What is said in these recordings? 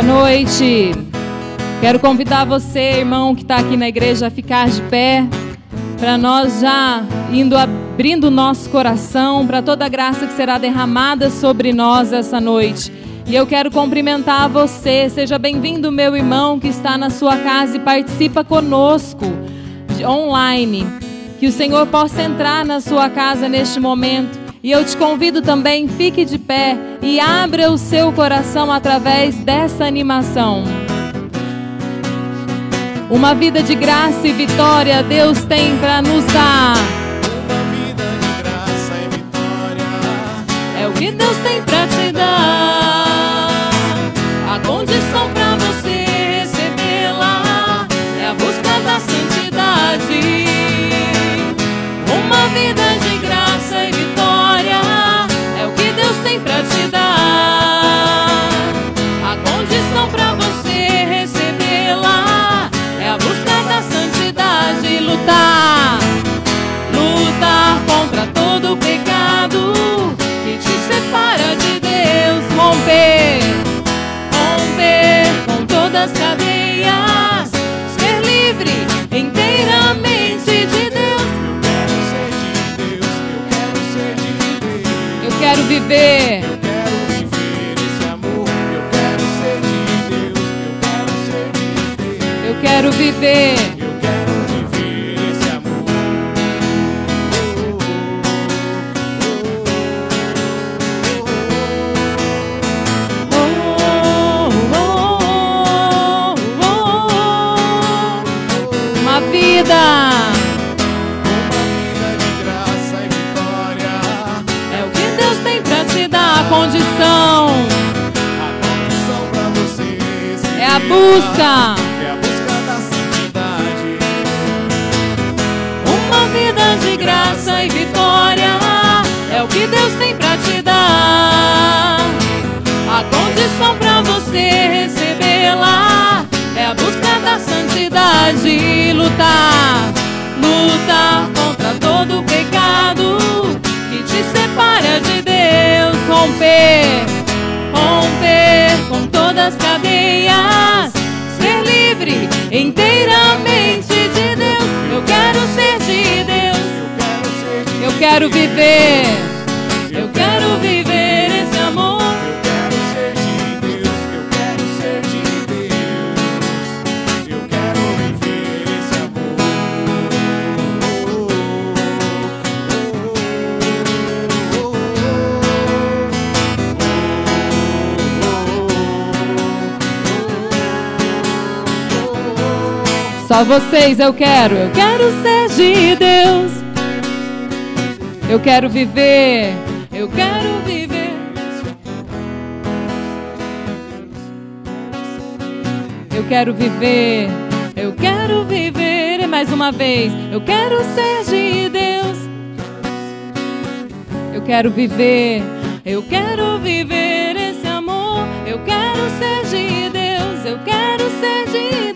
Boa noite. Quero convidar você, irmão, que está aqui na igreja, a ficar de pé, para nós já indo abrindo o nosso coração para toda a graça que será derramada sobre nós essa noite. E eu quero cumprimentar você. Seja bem-vindo, meu irmão que está na sua casa e participa conosco online. Que o Senhor possa entrar na sua casa neste momento e eu te convido também, fique de pé e abra o seu coração através dessa animação. Uma vida de graça e vitória Deus tem para nos dar. Uma vida de graça e vitória. É o que Deus tem para te dar. Com todas as cadeias. Ser livre inteiramente de Deus. Eu quero ser de Deus, eu quero ser de Deus. Eu quero viver. Eu quero viver esse amor. Eu quero ser de Deus, eu quero ser de Deus. Eu quero viver. A pra você é a busca. É a busca da santidade. Uma vida de graça e vitória é o que Deus tem pra te dar. A condição pra você recebê-la é a busca da santidade e lutar, lutar contra todo pecado te separa de Deus, romper, romper com todas as cadeias, ser livre inteiramente de Deus. Eu quero ser de Deus. Eu quero viver, Só vocês eu quero, eu quero ser de Deus. Eu quero viver, eu quero viver. Eu quero viver, eu quero viver. E mais uma vez, eu quero ser de Deus. Eu quero viver, eu quero viver esse amor. Eu quero ser de Deus, eu quero ser de Deus.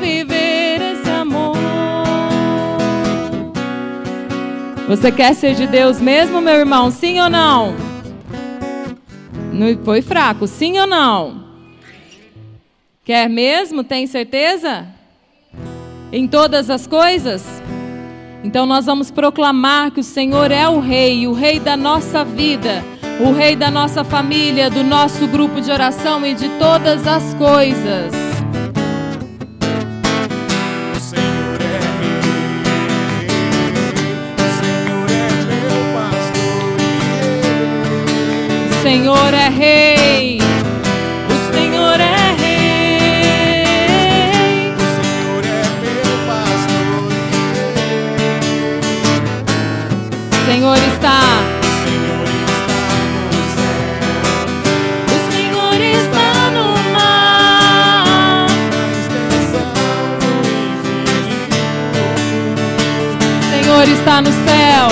Viver esse amor. Você quer ser de Deus mesmo, meu irmão? Sim ou não? Não foi fraco, sim ou não? Quer mesmo? Tem certeza? Em todas as coisas? Então nós vamos proclamar que o Senhor é o Rei, o Rei da nossa vida, o Rei da nossa família, do nosso grupo de oração e de todas as coisas. Senhor é Rei, o Senhor é Rei. o Senhor é meu pastor. Senhor está, o Senhor está no céu, o Senhor está no mar. O Senhor está no céu,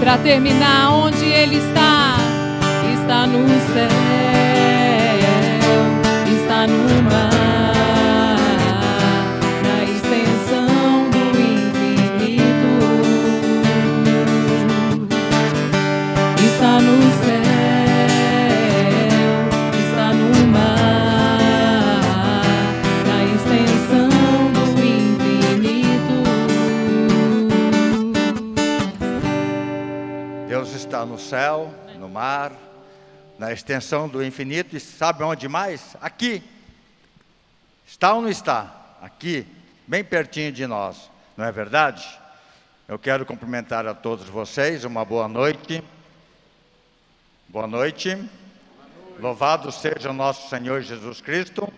para terminar, onde Ele está? Está no céu, está no mar, céu, no mar, na extensão do infinito e sabe onde mais? Aqui. Está ou não está? Aqui, bem pertinho de nós, não é verdade? Eu quero cumprimentar a todos vocês, uma boa noite. Boa noite. Louvado seja o nosso Senhor Jesus Cristo.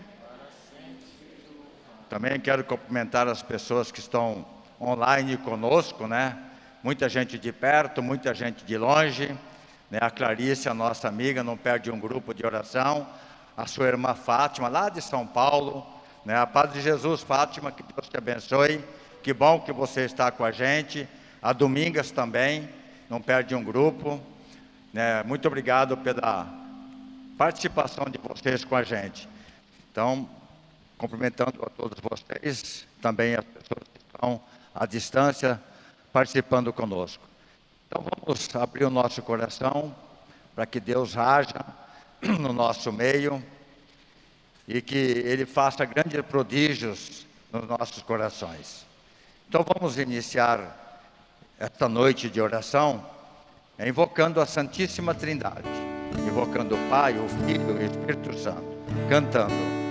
Também quero cumprimentar as pessoas que estão online conosco, né? Muita gente de perto, muita gente de longe. Né? A Clarice, a nossa amiga, não perde um grupo de oração. A sua irmã Fátima, lá de São Paulo. Né? A paz de Jesus, Fátima, que Deus te abençoe. Que bom que você está com a gente. A Domingas também, não perde um grupo. Né? Muito obrigado pela participação de vocês com a gente. Então, cumprimentando a todos vocês, também as pessoas que estão à distância participando conosco. Então vamos abrir o nosso coração para que Deus haja no nosso meio e que Ele faça grandes prodígios nos nossos corações. Então vamos iniciar esta noite de oração invocando a Santíssima Trindade, invocando o Pai, o Filho e o Espírito Santo, cantando.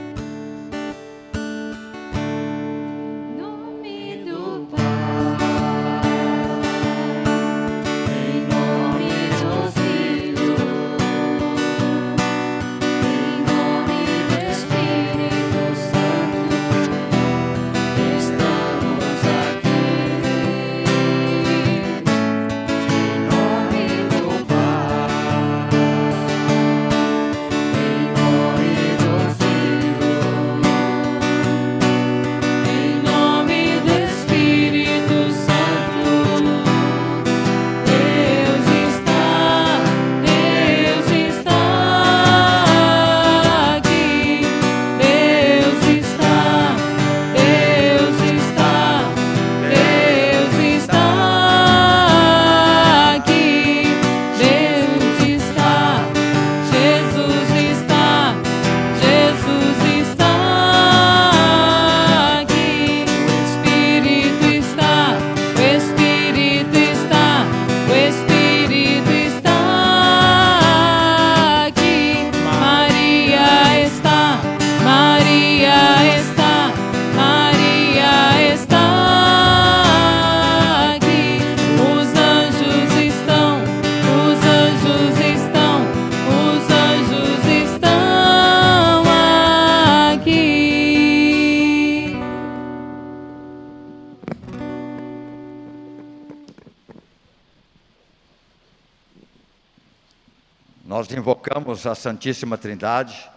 Invocamos a Santíssima Trindade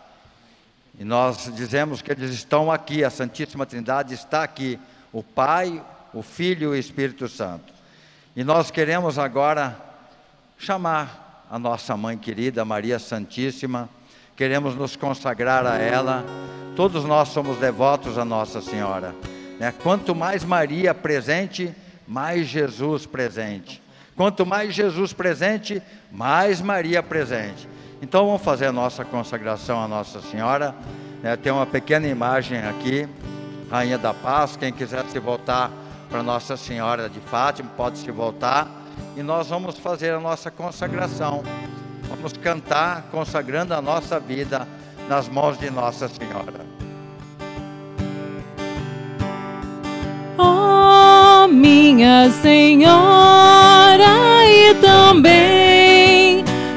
e nós dizemos que eles estão aqui, a Santíssima Trindade está aqui, o Pai, o Filho e o Espírito Santo. E nós queremos agora chamar a nossa mãe querida, Maria Santíssima, queremos nos consagrar a ela. Todos nós somos devotos a Nossa Senhora. Né? Quanto mais Maria presente, mais Jesus presente. Quanto mais Jesus presente, mais Maria presente. Então vamos fazer a nossa consagração a Nossa Senhora. né? tem uma pequena imagem aqui, Rainha da Paz. Quem quiser se voltar para Nossa Senhora de Fátima, pode se voltar. E nós vamos fazer a nossa consagração. Vamos cantar consagrando a nossa vida nas mãos de Nossa Senhora. Ó minha Senhora e também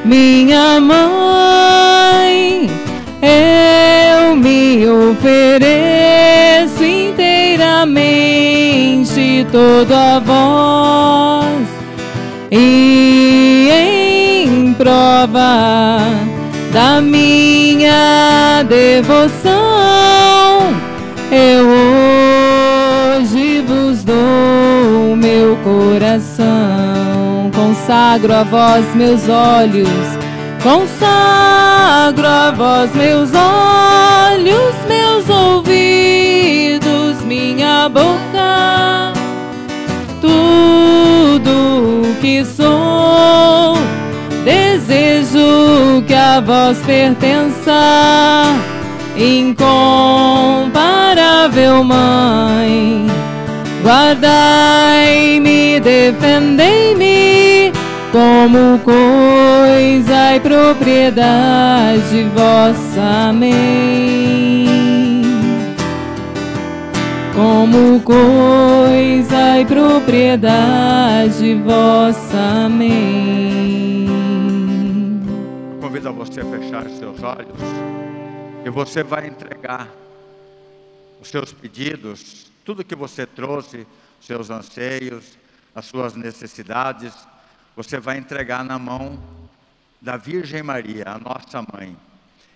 minha mãe, eu me ofereço inteiramente todo a vós. E em prova da minha devoção eu hoje vos dou meu coração, consagro a vós meus olhos, consagro a vós meus olhos, meus ouvidos, minha boca, tudo que sou, desejo que a vós pertença incomparável Mãe, guardai-me, defendei-me como coisa e propriedade vossa. Amém. Como coisa e propriedade vossa. Amém. Convido a você a fechar seus olhos e você vai entregar os seus pedidos, tudo que você trouxe, seus anseios, as suas necessidades, você vai entregar na mão da Virgem Maria, a nossa mãe.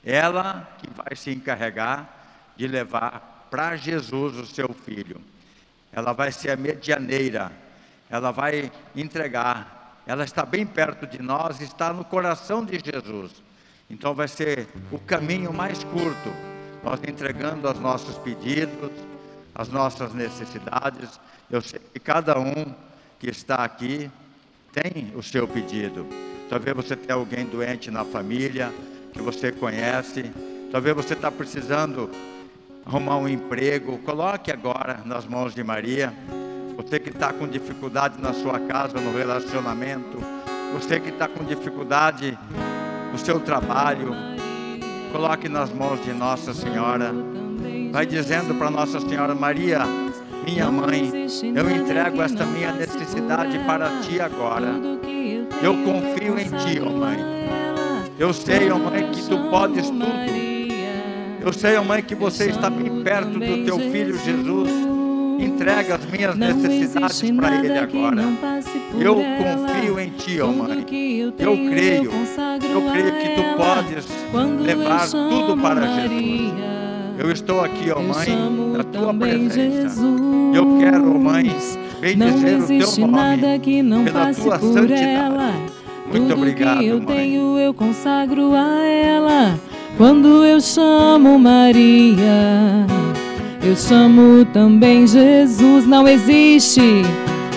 Ela que vai se encarregar de levar para Jesus o seu filho. Ela vai ser a medianeira, ela vai entregar. Ela está bem perto de nós, está no coração de Jesus. Então vai ser o caminho mais curto, nós entregando os nossos pedidos, as nossas necessidades. Eu sei que cada um que está aqui tem o seu pedido. Talvez você tenha alguém doente na família que você conhece. Talvez você está precisando arrumar um emprego. Coloque agora nas mãos de Maria. Você que está com dificuldade na sua casa, no relacionamento. Você que está com dificuldade no seu trabalho. Coloque nas mãos de Nossa Senhora. Vai dizendo para Nossa Senhora Maria, minha mãe, eu entrego esta minha necessidade para ti agora. Eu confio em ti, ó mãe. Eu sei, ó mãe, que tu podes tudo. Eu sei, ó mãe, que você está bem perto do teu filho Jesus. Entrega as minhas necessidades para ele agora. Eu confio em ti, ó mãe. Eu creio. Eu creio que tu podes levar tudo para Jesus. Eu estou aqui, ó mãe, na tua presença. Eu quero, ó mãe, bendizer o teu nome pela tua santidade. Muito Tudo obrigado, que eu mãe. tenho eu consagro a ela. Quando eu chamo Maria, eu chamo também Jesus. Não existe,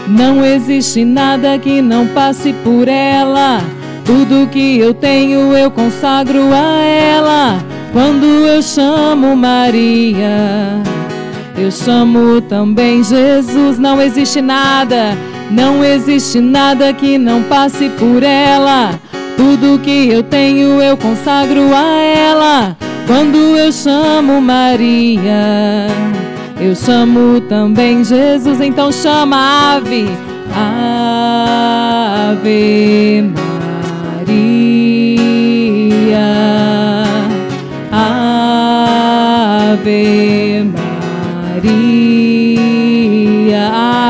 não existe nada que não passe por ela. Tudo que eu tenho eu consagro a ela. Quando eu chamo Maria, eu chamo também Jesus. Não existe nada, não existe nada que não passe por ela. Tudo que eu tenho eu consagro a ela. Quando eu chamo Maria, eu chamo também Jesus. Então chama ave, ave Maria, Ave Maria,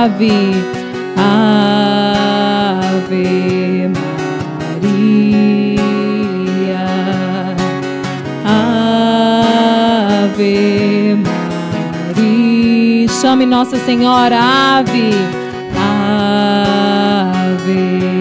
Ave, Ave Maria, Ave Maria. Chame Nossa Senhora, Ave, Ave.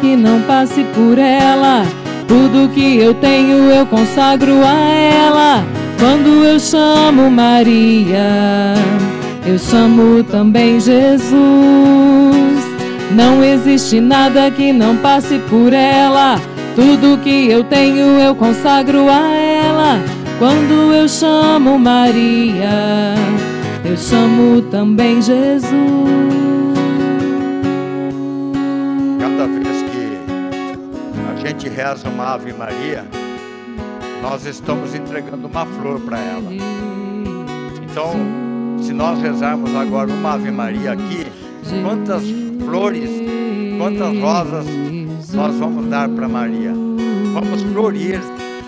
que não passe por ela. Tudo que eu tenho eu consagro a ela. Quando eu chamo Maria, eu chamo também Jesus. Não existe nada que não passe por ela. Tudo que eu tenho eu consagro a ela. Quando eu chamo Maria, eu chamo também Jesus. Gente reza uma Ave Maria, nós estamos entregando uma flor para ela. Então, se nós rezarmos agora uma Ave Maria aqui, quantas flores, quantas rosas nós vamos dar para Maria? Vamos florir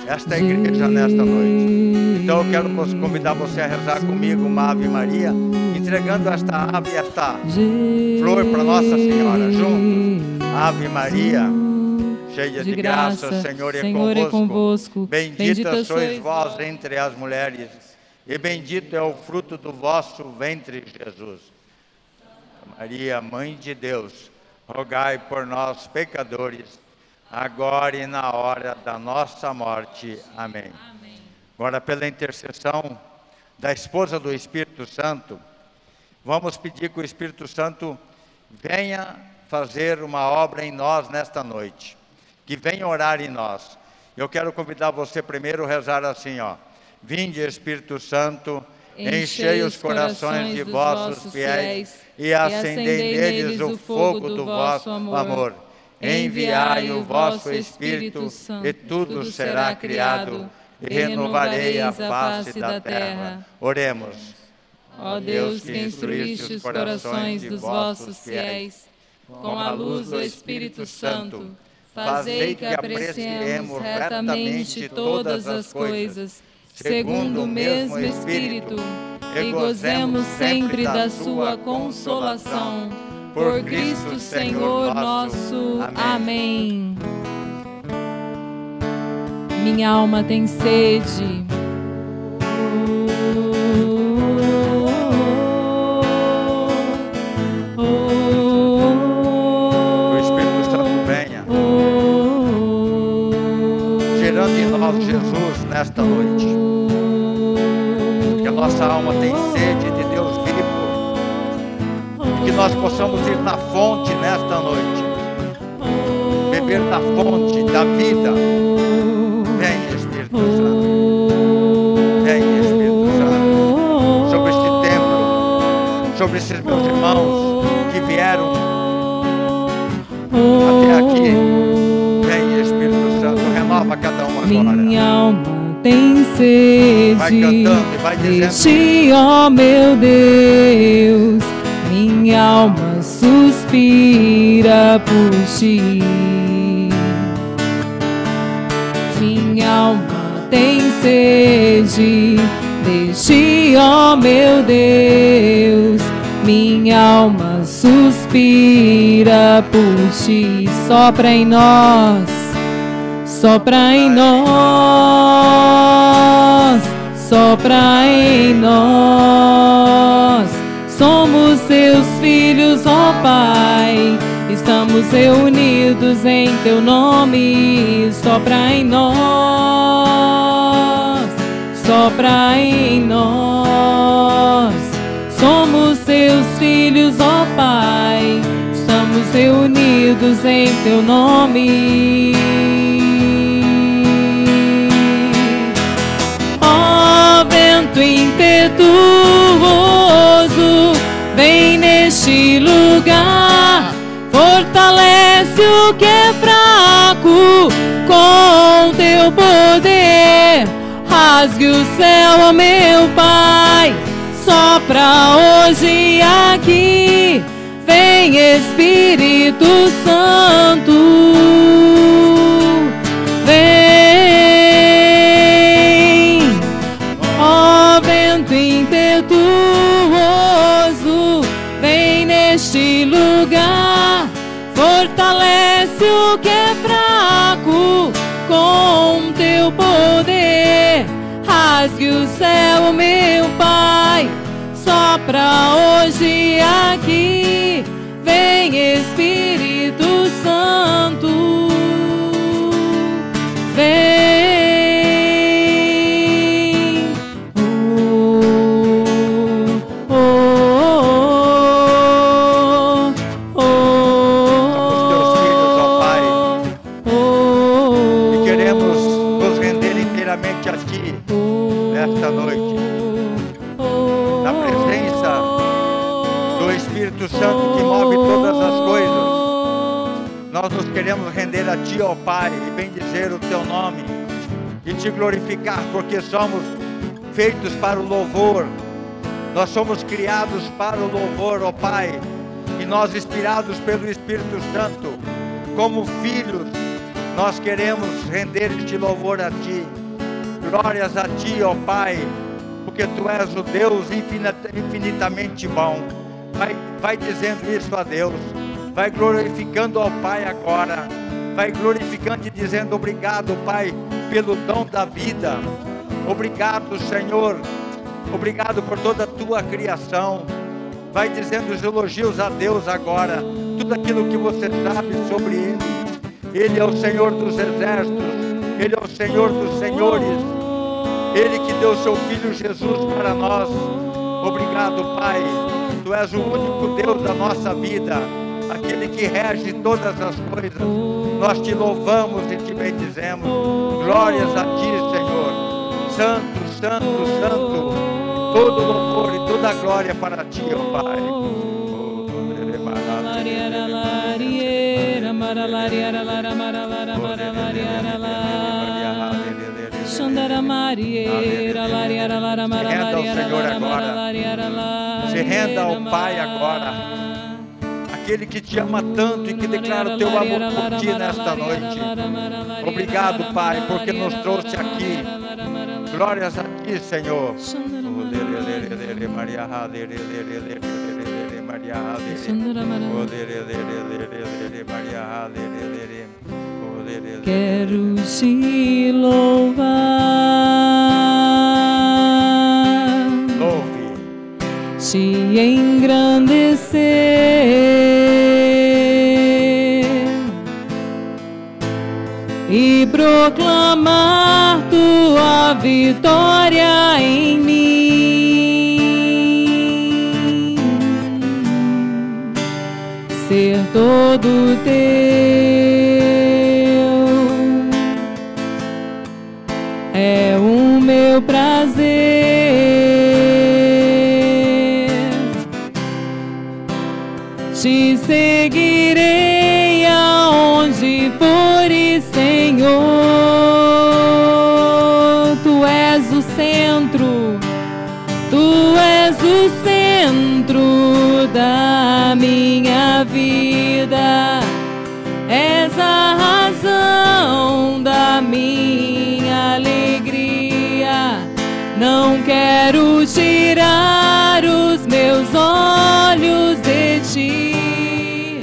esta igreja nesta noite. Então eu quero convidar você a rezar comigo uma Ave Maria, entregando esta ave, esta flor para Nossa Senhora, juntos. Ave Maria, cheia de, graça, Senhor é Senhor é convosco. convosco. Bendita, Bendita sois vós. entre as mulheres, e bendito é o fruto do vosso ventre, Jesus. Maria, Mãe de Deus, rogai por nós, pecadores, agora e na hora da nossa morte. Amém. Agora, pela intercessão da esposa do Espírito Santo, vamos pedir que o Espírito Santo venha fazer uma obra em nós nesta noite, que venha orar em nós. Eu quero convidar você primeiro a rezar assim, ó. Vinde, Espírito Santo, enchei os corações de vossos fiéis e acendei neles o fogo do vosso amor. Enviai o vosso Espírito e tudo será criado e renovarei a face da terra. Oremos. Ó Deus, que instruíste os corações dos vossos fiéis com a luz do Espírito Santo, fazei que apreciemos retamente todas as coisas, segundo o mesmo Espírito, e gozemos sempre da sua consolação. Por Cristo Senhor nosso. Amém. Minha alma tem sede. Nesta noite. Que a nossa alma tem sede de Deus vivo. E que nós possamos ir na fonte nesta noite. Beber da fonte da vida. Vem, Espírito Santo. Vem, Espírito Santo. Sobre este templo. Sobre esses meus irmãos que vieram até aqui. Vem, Espírito Santo. Renova cada um agora. Minha alma tem sede. Vai cantando vai dizendo. de ti, ó meu Deus. Minha alma suspira por ti. Minha alma tem sede de ti, ó meu Deus. Minha alma suspira por ti. Sopra em nós sopra em nós, sopra em nós. Somos seus filhos, ó Pai, estamos reunidos em teu nome. Sopra em nós, sopra em nós. Somos seus filhos, ó Pai, estamos reunidos em teu nome. Impetuoso, vem neste lugar, fortalece o que é fraco com teu poder. Rasgue o céu, ó meu Pai, Sopra hoje aqui, vem Espírito Santo. A Ti, ó Pai, e bendizer o Teu nome e Te glorificar, porque somos feitos para o louvor. Nós somos criados para o louvor, ó Pai, e nós, inspirados pelo Espírito Santo, como filhos, nós queremos render este louvor a Ti. Glórias a Ti, ó Pai, porque Tu és o Deus infinita- infinitamente bom. Vai, vai dizendo isso a Deus, vai glorificando ao Pai agora, vai glorificando e dizendo obrigado, Pai, pelo dom da vida. Obrigado, Senhor, obrigado por toda a Tua criação. Vai dizendo os elogios a Deus agora, tudo aquilo que você sabe sobre Ele. Ele é o Senhor dos exércitos, Ele é o Senhor dos senhores. Ele que deu seu filho Jesus para nós. Obrigado, Pai. Tu és o único Deus da nossa vida, aquele que rege todas as coisas. Nós te louvamos e te bendizemos. Glórias a ti, Senhor. Santo, santo, santo. Todo louvor e toda glória para ti, ó Pai. Se renda ao Senhor agora. Se renda ao Pai agora. Aquele que te ama tanto e que declara o teu amor por ti nesta noite. Obrigado, Pai, porque nos trouxe aqui. Glórias a ti, Senhor. Quero te louvar, te engrandecer e proclamar tua vitória em mim. Ser todo teu centro da minha vida. És a razão da minha alegria. Não quero tirar os meus olhos de ti.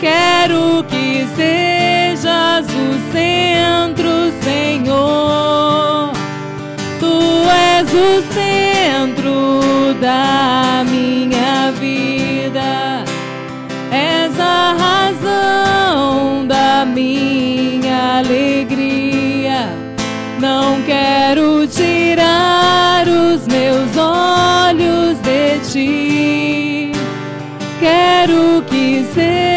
Quero que sejas o centro, Senhor. Tu és o centro da Não quero tirar os meus olhos de ti. Quero que sejas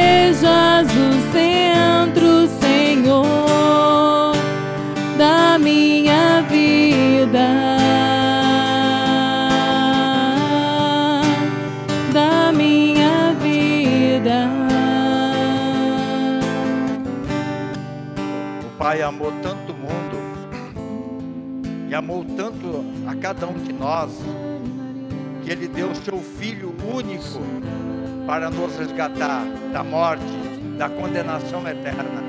cada um de nós que Ele deu o seu Filho único para nos resgatar da morte, da condenação eterna.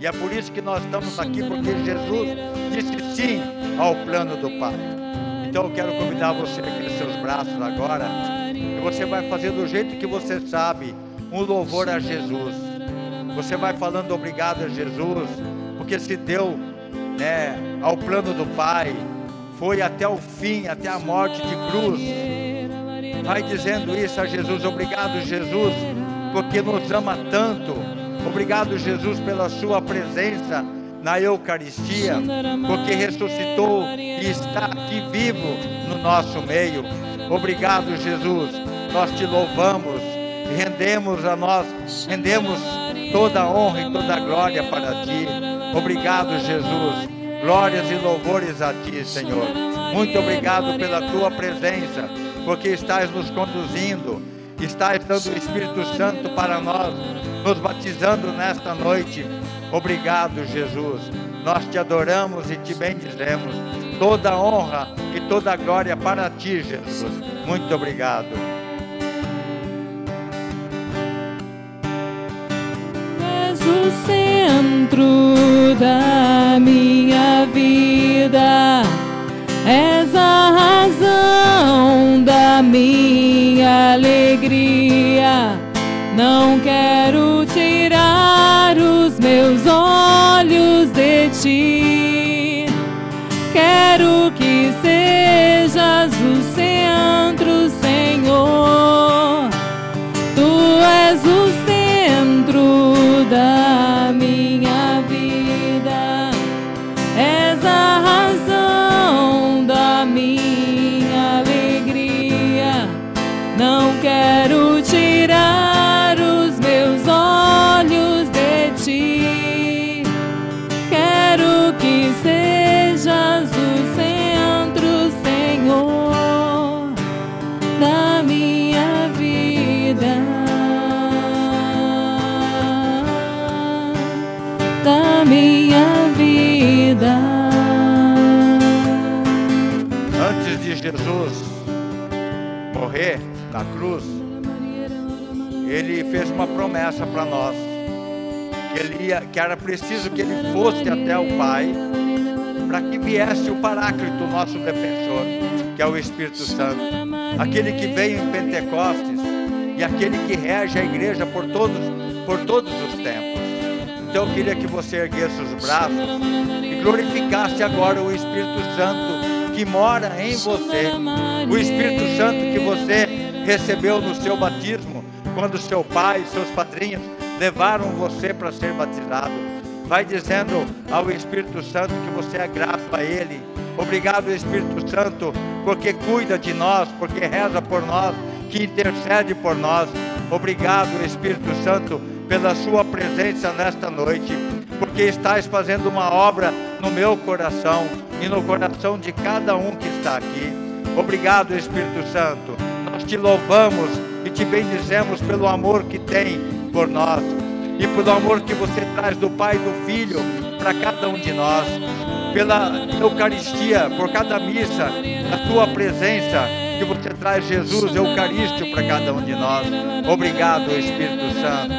E é por isso que nós estamos aqui, porque Jesus disse sim ao plano do Pai. Então eu quero convidar você aqui nos seus braços agora, e você vai fazer do jeito que você sabe, um louvor a Jesus. Você vai falando obrigado a Jesus, porque se deu né, ao plano do Pai, foi até o fim, até a morte de cruz. Vai dizendo isso a Jesus, obrigado Jesus, porque nos ama tanto. Obrigado Jesus pela sua presença na Eucaristia, porque ressuscitou e está aqui vivo no nosso meio. Obrigado Jesus, nós te louvamos rendemos a nós, rendemos toda a honra e toda a glória para ti. Obrigado Jesus. Glórias e louvores a Ti, Senhor. Muito obrigado pela Tua presença, porque estás nos conduzindo, estás dando o Espírito Santo para nós, nos batizando nesta noite. Obrigado, Jesus. Nós te adoramos e te bendizemos. Toda honra e toda glória para Ti, Jesus. Muito obrigado. O centro da minha vida, és a razão da minha alegria. Não quero tirar os meus olhos de ti. Quero promessa para nós. Que, ele ia, que era preciso que ele fosse até o Pai para que viesse o Paráclito, nosso defensor, que é o Espírito Santo, aquele que veio em Pentecostes e aquele que rege a igreja por todos, por todos os tempos. Então eu queria que você erguesse os braços e glorificasse agora o Espírito Santo que mora em você, o Espírito Santo que você recebeu no seu batismo, quando seu pai, seus padrinhos levaram você para ser batizado. Vai dizendo ao Espírito Santo que você é grato a Ele. Obrigado, Espírito Santo, porque cuida de nós, porque reza por nós, que intercede por nós. Obrigado, Espírito Santo, pela Sua presença nesta noite, porque estás fazendo uma obra no meu coração e no coração de cada um que está aqui. Obrigado, Espírito Santo. Nós te louvamos e te bendizemos pelo amor que tem por nós e pelo amor que você traz do Pai e do Filho para cada um de nós, pela Eucaristia, por cada missa, a tua presença que você traz Jesus Eucarístico para cada um de nós. Obrigado, Espírito Santo.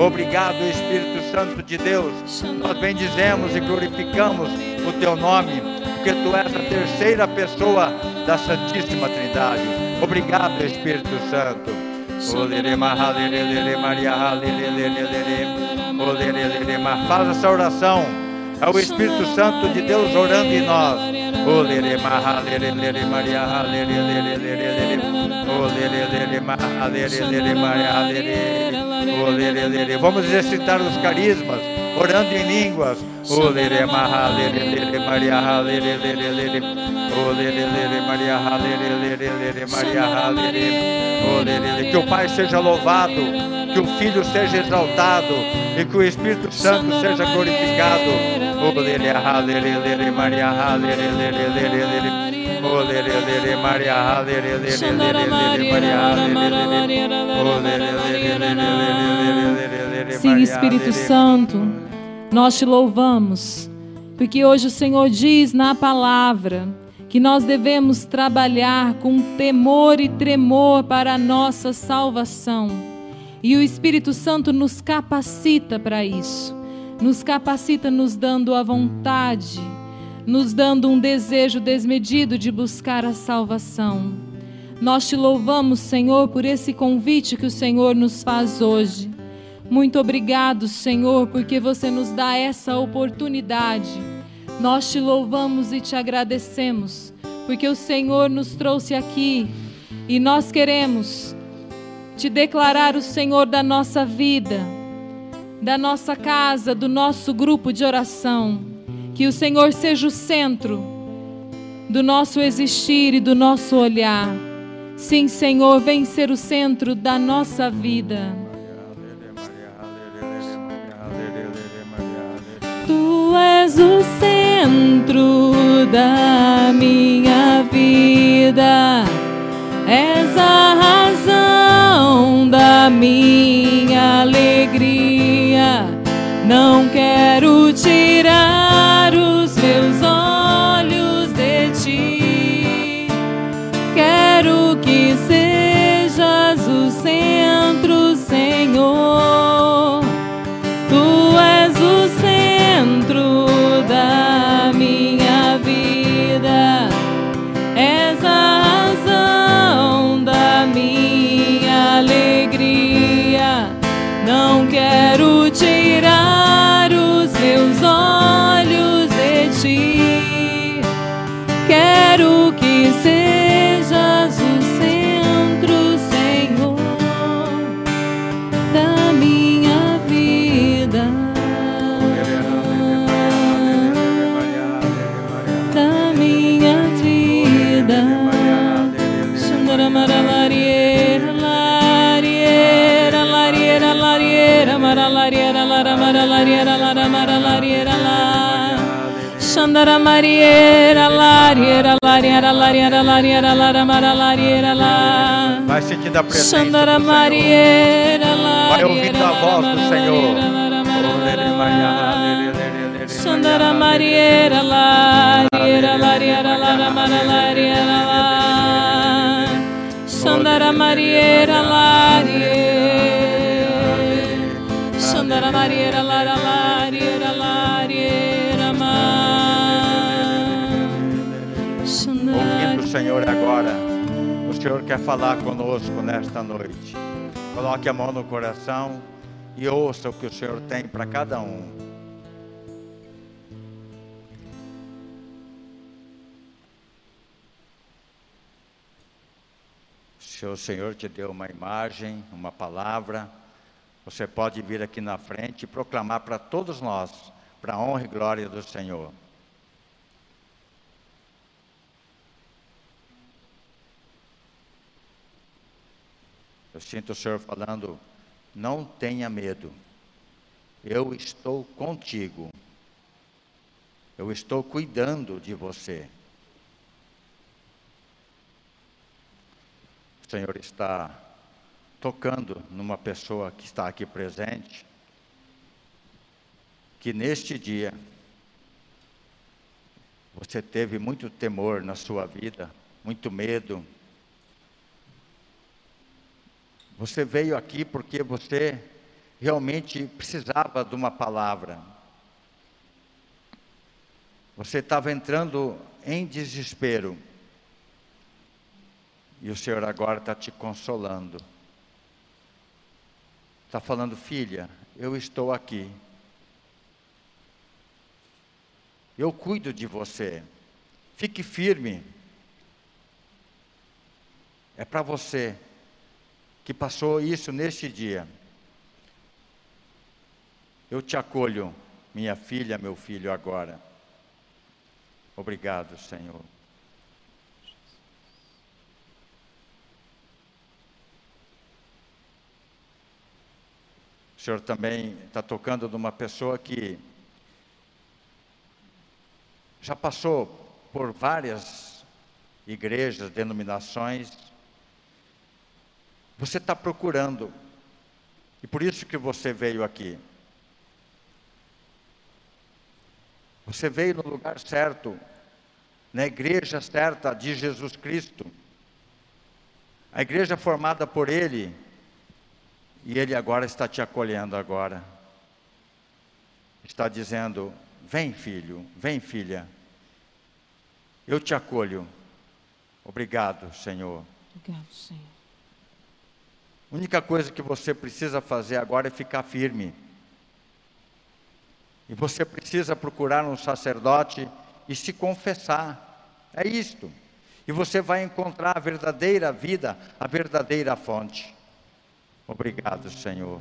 Obrigado, Espírito Santo de Deus. Nós bendizemos e glorificamos o teu nome, porque tu és a terceira pessoa da Santíssima Trindade. Obrigado, Espírito Santo. Faz essa oração. É o Espírito Santo de Deus orando em nós. Vamos exercitar os carismas, orando em línguas. Que o Pai seja louvado, que o Filho seja exaltado e que o Espírito Santo seja glorificado. Sim, Espírito Santo, nós te louvamos, porque hoje o Senhor diz na palavra que nós devemos trabalhar com temor e tremor para a nossa salvação. E o Espírito Santo nos capacita para isso, nos capacita nos dando a vontade, nos dando um desejo desmedido de buscar a salvação. Nós te louvamos, Senhor, por esse convite que o Senhor nos faz hoje. Muito obrigado, Senhor, porque você nos dá essa oportunidade. Nós te louvamos e te agradecemos, porque o Senhor nos trouxe aqui e nós queremos te declarar o Senhor da nossa vida, da nossa casa, do nosso grupo de oração. Que o Senhor seja o centro do nosso existir e do nosso olhar. Sim, Senhor, vem ser o centro da nossa vida. Tu és o centro da minha vida, és a razão da minha alegria. Não quero tirar Xandara mariera, lariera, lariera, lariera, lariera, lara, mara lariera, la. Vai sentindo a presença Senhor. Mariera, Vai ouvindo a voz do Senhor. Xandara Mariera, Lariera, Lariera, Lara, Mara, Lariera, La. Xandara Mariera, Lariera. Xandara Mariera, Senhor quer falar conosco nesta noite. Coloque a mão no coração e ouça o que o Senhor tem para cada um. Se o Senhor te deu uma imagem, uma palavra, você pode vir aqui na frente e proclamar para todos nós, para a honra e glória do Senhor. Eu sinto o Senhor falando: não tenha medo, eu estou contigo, eu estou cuidando de você. O Senhor está tocando numa pessoa que está aqui presente, que neste dia você teve muito temor na sua vida, muito medo, você veio aqui porque você realmente precisava de uma palavra. Você estava entrando em desespero. E o Senhor agora está te consolando. Está falando, filha, eu estou aqui. Eu cuido de você. Fique firme. É para você que passou isso neste dia. Eu te acolho, minha filha, meu filho, agora. Obrigado, Senhor. O Senhor também está tocando numa pessoa que já passou por várias igrejas, denominações, você está procurando. E por isso que você veio aqui. Você veio no lugar certo. na igreja certa de Jesus Cristo. A igreja formada por Ele, e Ele agora está te acolhendo agora. Está dizendo: Vem, filho, vem, filha. Eu te acolho. Obrigado, Senhor. Obrigado, Senhor. A única coisa que você precisa fazer agora é ficar firme. E você precisa procurar um sacerdote e se confessar. É isto. E você vai encontrar a verdadeira vida, a verdadeira fonte. Obrigado, Senhor.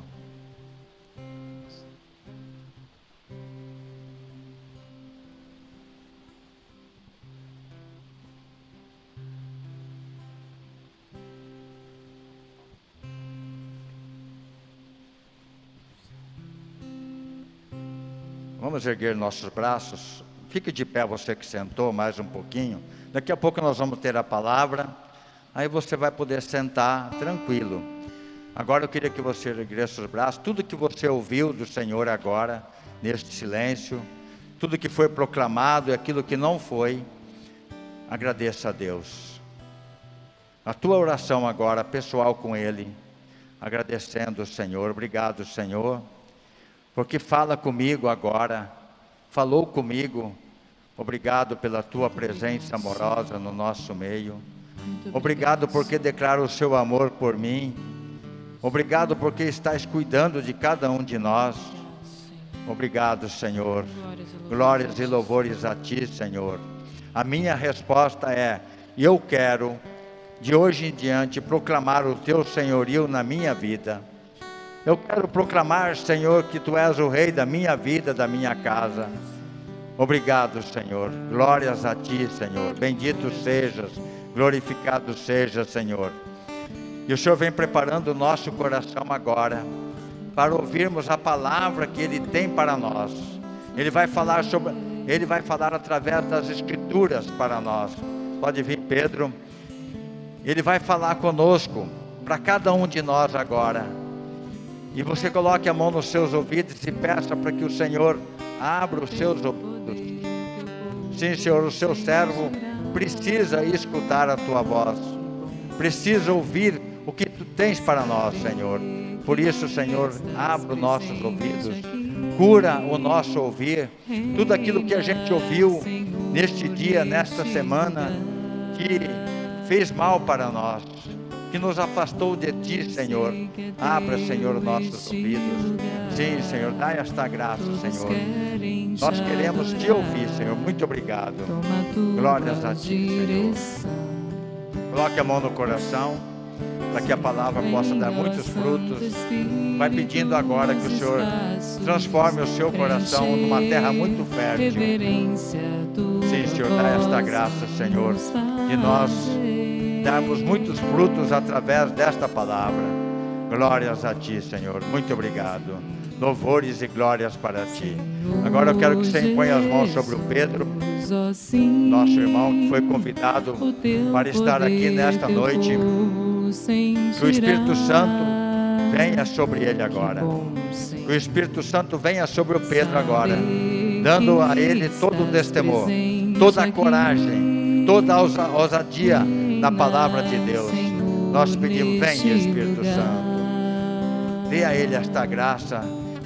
Vamos erguer nossos braços. Fique de pé, você que sentou, mais um pouquinho. Daqui a pouco nós vamos ter a palavra. Aí você vai poder sentar tranquilo. Agora eu queria que você erguesse os braços. Tudo que você ouviu do Senhor agora, neste silêncio, tudo que foi proclamado e aquilo que não foi, agradeça a Deus. A tua oração agora, pessoal com Ele, agradecendo o Senhor. Obrigado, Senhor porque fala comigo agora, falou comigo. Obrigado pela tua presença amorosa no nosso meio. Obrigado porque declara o seu amor por mim. Obrigado porque estás cuidando de cada um de nós. Obrigado, Senhor. Glórias e louvores a ti, Senhor. A minha resposta é: eu quero, de hoje em diante, proclamar o teu senhorio na minha vida. Eu quero proclamar, Senhor, que tu és o rei da minha vida, da minha casa. Obrigado, Senhor. Glórias a ti, Senhor. Bendito sejas, glorificado seja, Senhor. E o Senhor vem preparando o nosso coração agora para ouvirmos a palavra que ele tem para nós. Ele vai falar sobre ele vai falar através das escrituras para nós. Pode vir, Pedro. Ele vai falar conosco, para cada um de nós agora. E você coloque a mão nos seus ouvidos e peça para que o Senhor abra os seus ouvidos. Sim, Senhor, o seu servo precisa escutar a tua voz, precisa ouvir o que tu tens para nós, Senhor. Por isso, Senhor, abra os nossos ouvidos, cura o nosso ouvir, tudo aquilo que a gente ouviu neste dia, nesta semana, que fez mal para nós que nos afastou de ti, Senhor. Abra, Senhor, nossos ouvidos. Sim, Senhor, dá esta graça, Senhor. Nós queremos te ouvir, Senhor. Muito obrigado. Glórias a ti, Senhor. Coloque a mão no coração, para que a palavra possa dar muitos frutos. Vai pedindo agora que o Senhor transforme o seu coração numa terra muito fértil. Sim, Senhor, dá esta graça, Senhor, de nós darmos muitos frutos através desta palavra. Glórias a Ti, Senhor. Muito obrigado. Louvores e glórias para Ti. Agora eu quero que você impõe as mãos sobre o Pedro, nosso irmão que foi convidado para estar aqui nesta noite. Que o Espírito Santo venha sobre ele agora. Que o Espírito Santo venha sobre o Pedro agora, dando a ele todo o destemor, toda a coragem, toda a ousadia na palavra de Deus. Nós pedimos, vem Espírito Santo, dê a Ele esta graça,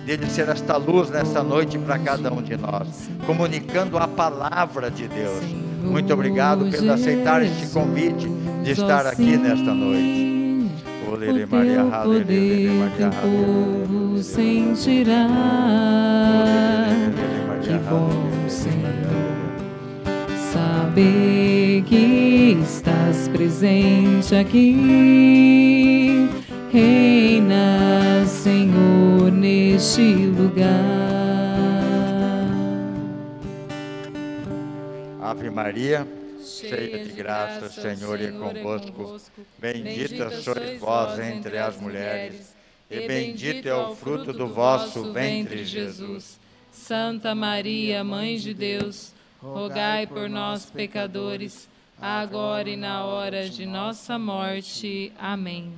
dele ser esta luz nesta noite para cada um de nós, comunicando a palavra de Deus. Muito obrigado por aceitar este convite de estar aqui nesta noite. O Maria, poder, povo sentirá. Que bom, Senhor saber que estás presente aqui. Reina, Senhor, neste lugar. Ave Maria, cheia de graça, Senhor é convosco. Bendita sois vós entre as mulheres, e bendito é o fruto do vosso ventre, Jesus. Santa Maria, Mãe de Deus, rogai por nós, pecadores, agora e na hora de nossa morte. Amém.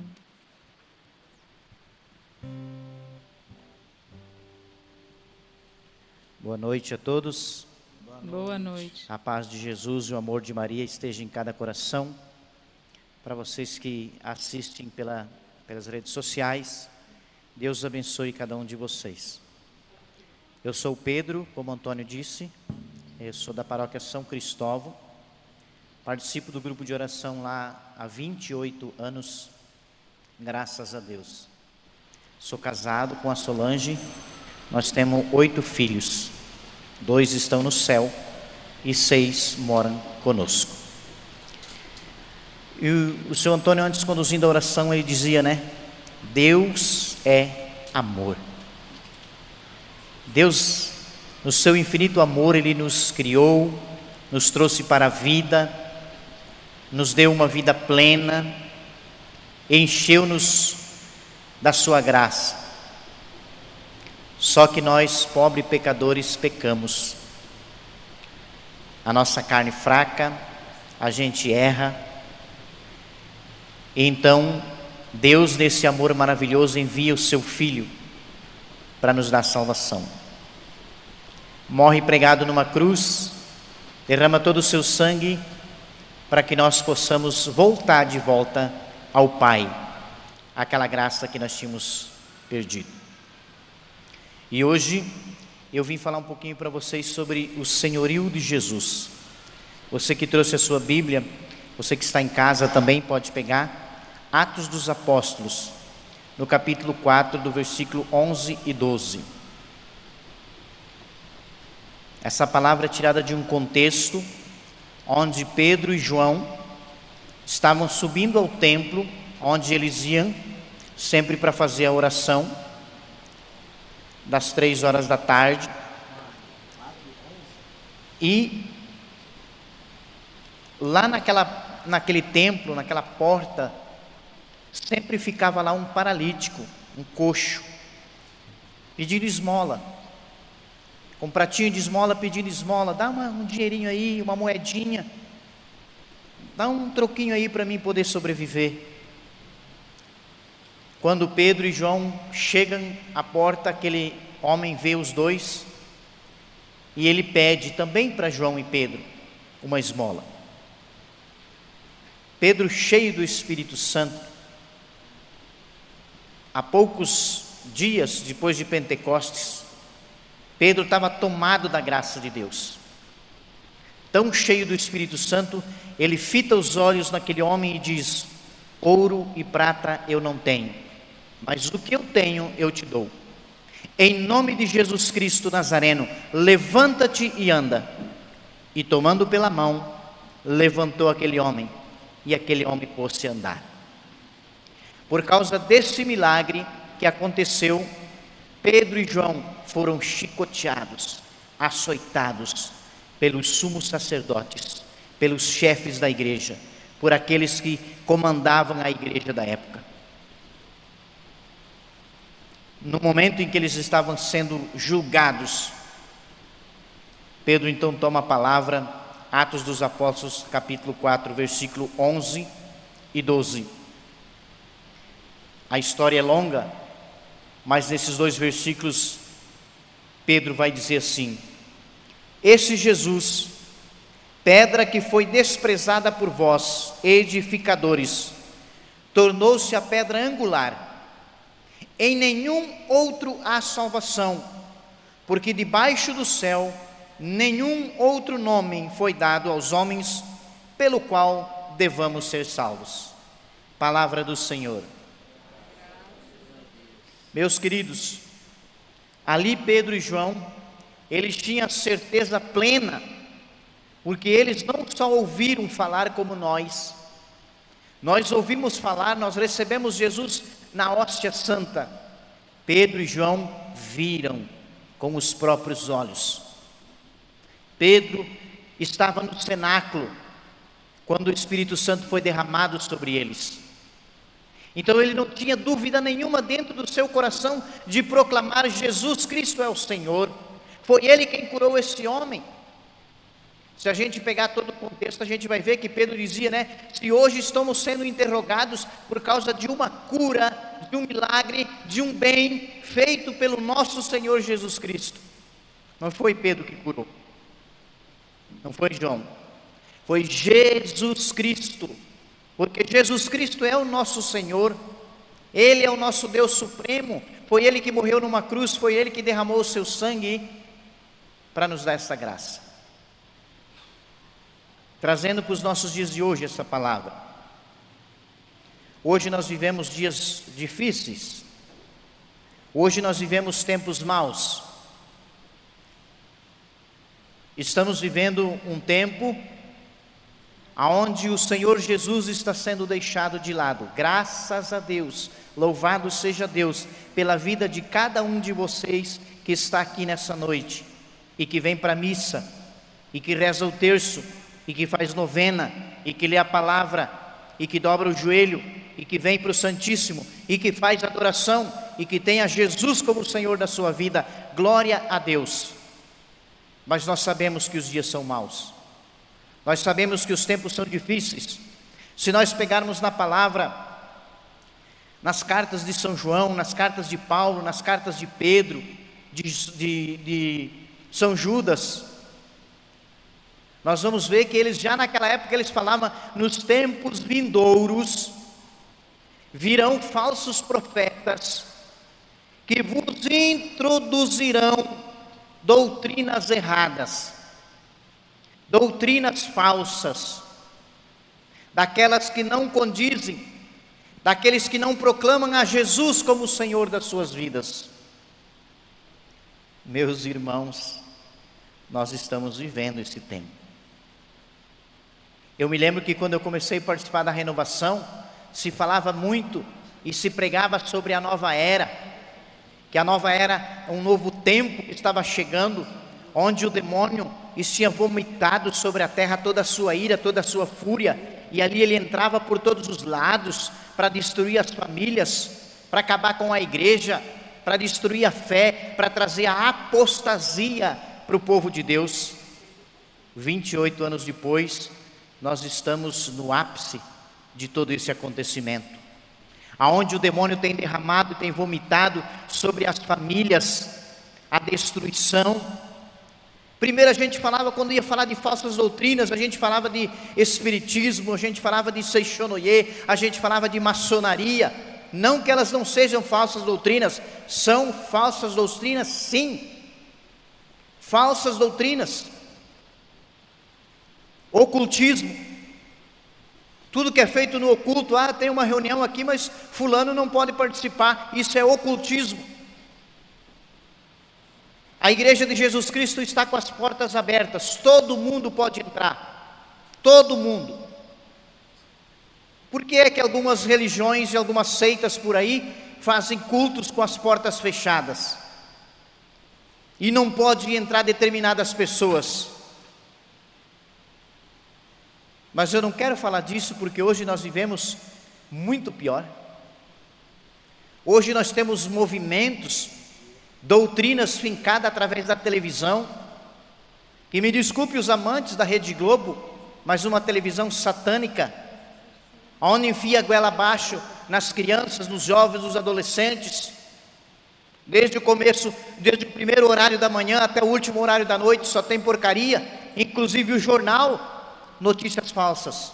Boa noite a todos. Boa noite. A paz de Jesus e o amor de Maria esteja em cada coração. Para vocês que assistem pela, pelas redes sociais, Deus abençoe cada um de vocês. Eu sou Pedro, como Antônio disse, eu sou da paróquia São Cristóvão, participo do grupo de oração lá há 28 anos, graças a Deus. Sou casado com a Solange, nós temos oito filhos, dois estão no céu e seis moram conosco. E o, senhor Antônio, antes conduzindo a oração, ele dizia, né? Deus é amor. Deus, no seu infinito amor, Ele nos criou, nos trouxe para a vida, nos deu uma vida plena, encheu-nos da Sua graça. Só que nós, pobres pecadores, pecamos. A nossa carne fraca, a gente erra. E então, Deus, nesse amor maravilhoso, envia o seu Filho para nos dar salvação. Morre pregado numa cruz, derrama todo o seu sangue para que nós possamos voltar de volta ao Pai, aquela graça que nós tínhamos perdido. E hoje eu vim falar um pouquinho para vocês sobre o senhorio de Jesus. Você que trouxe a sua Bíblia, você que está em casa também pode pegar Atos dos Apóstolos, no capítulo 4, do versículo 11 e 12. Essa palavra é tirada de um contexto onde Pedro e João estavam subindo ao templo, onde eles iam sempre para fazer a oração das três horas da tarde. E lá naquela, naquele templo, naquela porta, sempre ficava lá um paralítico, um coxo, pedindo esmola. Com um pratinho de esmola, pedindo esmola, dá uma, um dinheirinho aí, uma moedinha, dá um troquinho aí para mim poder sobreviver. Quando Pedro e João chegam à porta, aquele homem vê os dois e ele pede também para João e Pedro uma esmola. Pedro, cheio do Espírito Santo, há poucos dias depois de Pentecostes, Pedro estava tomado da graça de Deus. Tão cheio do Espírito Santo, ele fita os olhos naquele homem e diz: Ouro e prata eu não tenho, mas o que eu tenho eu te dou. Em nome de Jesus Cristo Nazareno, levanta-te e anda. E tomando pela mão, levantou aquele homem, e aquele homem pôs-se a andar. Por causa desse milagre que aconteceu, Pedro e João foram chicoteados, açoitados pelos sumos sacerdotes, pelos chefes da igreja, por aqueles que comandavam a igreja da época. No momento em que eles estavam sendo julgados, Pedro então toma a palavra, Atos dos Apóstolos, capítulo 4, versículo 11 e 12. A história é longa, mas nesses dois versículos, Pedro vai dizer assim: Esse Jesus, pedra que foi desprezada por vós, edificadores, tornou-se a pedra angular. Em nenhum outro há salvação, porque debaixo do céu nenhum outro nome foi dado aos homens pelo qual devamos ser salvos. Palavra do Senhor. Meus queridos, ali Pedro e João, eles tinham certeza plena, porque eles não só ouviram falar como nós, nós ouvimos falar, nós recebemos Jesus na hóstia santa. Pedro e João viram com os próprios olhos. Pedro estava no cenáculo quando o Espírito Santo foi derramado sobre eles. Então ele não tinha dúvida nenhuma dentro do seu coração de proclamar: Jesus Cristo é o Senhor. Foi ele quem curou esse homem. Se a gente pegar todo o contexto, a gente vai ver que Pedro dizia, né? Se hoje estamos sendo interrogados por causa de uma cura, de um milagre, de um bem feito pelo nosso Senhor Jesus Cristo. Não foi Pedro que curou. Não foi João. Foi Jesus Cristo. Porque Jesus Cristo é o nosso Senhor. Ele é o nosso Deus supremo. Foi ele que morreu numa cruz, foi ele que derramou o seu sangue para nos dar essa graça. Trazendo para os nossos dias de hoje essa palavra. Hoje nós vivemos dias difíceis. Hoje nós vivemos tempos maus. Estamos vivendo um tempo aonde o Senhor Jesus está sendo deixado de lado. Graças a Deus, louvado seja Deus pela vida de cada um de vocês que está aqui nessa noite e que vem para a missa e que reza o terço e que faz novena e que lê a palavra e que dobra o joelho e que vem para o Santíssimo e que faz adoração e que tenha Jesus como Senhor da sua vida. Glória a Deus. Mas nós sabemos que os dias são maus. Nós sabemos que os tempos são difíceis. Se nós pegarmos na palavra, nas cartas de São João, nas cartas de Paulo, nas cartas de Pedro, de, de, de São Judas, nós vamos ver que eles já naquela época eles falavam nos tempos vindouros virão falsos profetas que vos introduzirão doutrinas erradas doutrinas falsas, daquelas que não condizem, daqueles que não proclamam a Jesus como o Senhor das suas vidas. Meus irmãos, nós estamos vivendo esse tempo. Eu me lembro que quando eu comecei a participar da renovação, se falava muito e se pregava sobre a nova era, que a nova era, um novo tempo que estava chegando, onde o demônio e tinha vomitado sobre a terra toda a sua ira, toda a sua fúria, e ali ele entrava por todos os lados para destruir as famílias, para acabar com a igreja, para destruir a fé, para trazer a apostasia para o povo de Deus. 28 anos depois, nós estamos no ápice de todo esse acontecimento. Aonde o demônio tem derramado, tem vomitado sobre as famílias a destruição, Primeiro a gente falava, quando ia falar de falsas doutrinas, a gente falava de espiritismo, a gente falava de Seixonoye, a gente falava de maçonaria. Não que elas não sejam falsas doutrinas, são falsas doutrinas sim. Falsas doutrinas. Ocultismo. Tudo que é feito no oculto, ah, tem uma reunião aqui, mas fulano não pode participar. Isso é ocultismo. A igreja de Jesus Cristo está com as portas abertas, todo mundo pode entrar, todo mundo. Por que é que algumas religiões e algumas seitas por aí fazem cultos com as portas fechadas? E não pode entrar determinadas pessoas. Mas eu não quero falar disso porque hoje nós vivemos muito pior. Hoje nós temos movimentos doutrinas fincadas através da televisão. E me desculpe os amantes da Rede Globo, mas uma televisão satânica, onde enfia a goela abaixo nas crianças, nos jovens, nos adolescentes, desde o começo, desde o primeiro horário da manhã até o último horário da noite, só tem porcaria, inclusive o jornal, notícias falsas.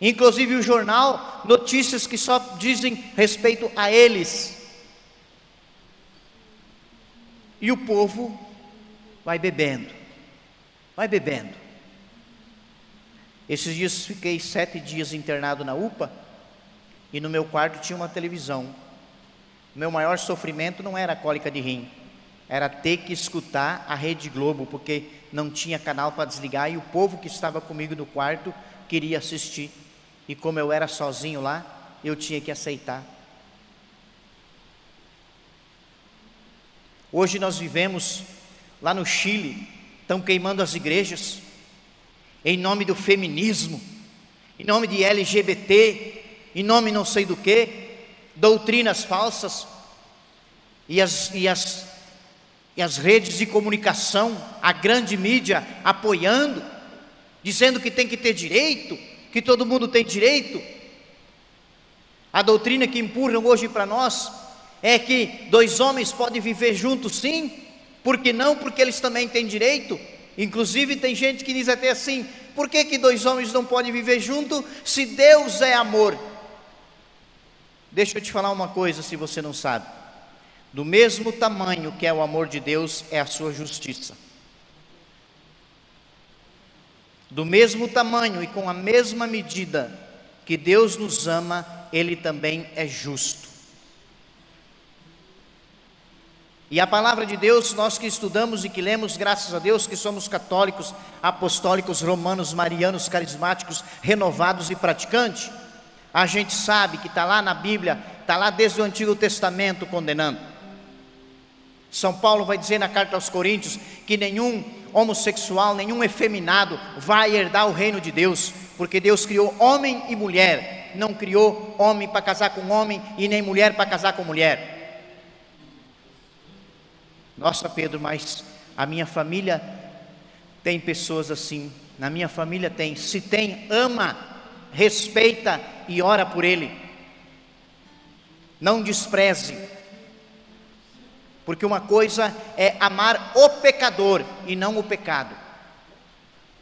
Inclusive o jornal, notícias que só dizem respeito a eles. E o povo vai bebendo, vai bebendo. Esses dias fiquei sete dias internado na UPA e no meu quarto tinha uma televisão. Meu maior sofrimento não era a cólica de rim, era ter que escutar a Rede Globo, porque não tinha canal para desligar e o povo que estava comigo no quarto queria assistir. E como eu era sozinho lá, eu tinha que aceitar. Hoje nós vivemos lá no Chile, estão queimando as igrejas, em nome do feminismo, em nome de LGBT, em nome não sei do que, doutrinas falsas, e as, e, as, e as redes de comunicação, a grande mídia apoiando, dizendo que tem que ter direito, que todo mundo tem direito. A doutrina que empurram hoje para nós é que dois homens podem viver juntos, sim, porque não? Porque eles também têm direito. Inclusive, tem gente que diz até assim: por que, que dois homens não podem viver juntos se Deus é amor? Deixa eu te falar uma coisa, se você não sabe. Do mesmo tamanho que é o amor de Deus, é a sua justiça. Do mesmo tamanho e com a mesma medida que Deus nos ama, Ele também é justo. E a palavra de Deus, nós que estudamos e que lemos, graças a Deus, que somos católicos, apostólicos, romanos, marianos, carismáticos, renovados e praticantes, a gente sabe que está lá na Bíblia, está lá desde o Antigo Testamento condenando. São Paulo vai dizer na carta aos Coríntios que nenhum homossexual, nenhum efeminado vai herdar o reino de Deus, porque Deus criou homem e mulher, não criou homem para casar com homem e nem mulher para casar com mulher. Nossa, Pedro, mas a minha família tem pessoas assim. Na minha família tem. Se tem, ama, respeita e ora por ele. Não despreze. Porque uma coisa é amar o pecador e não o pecado.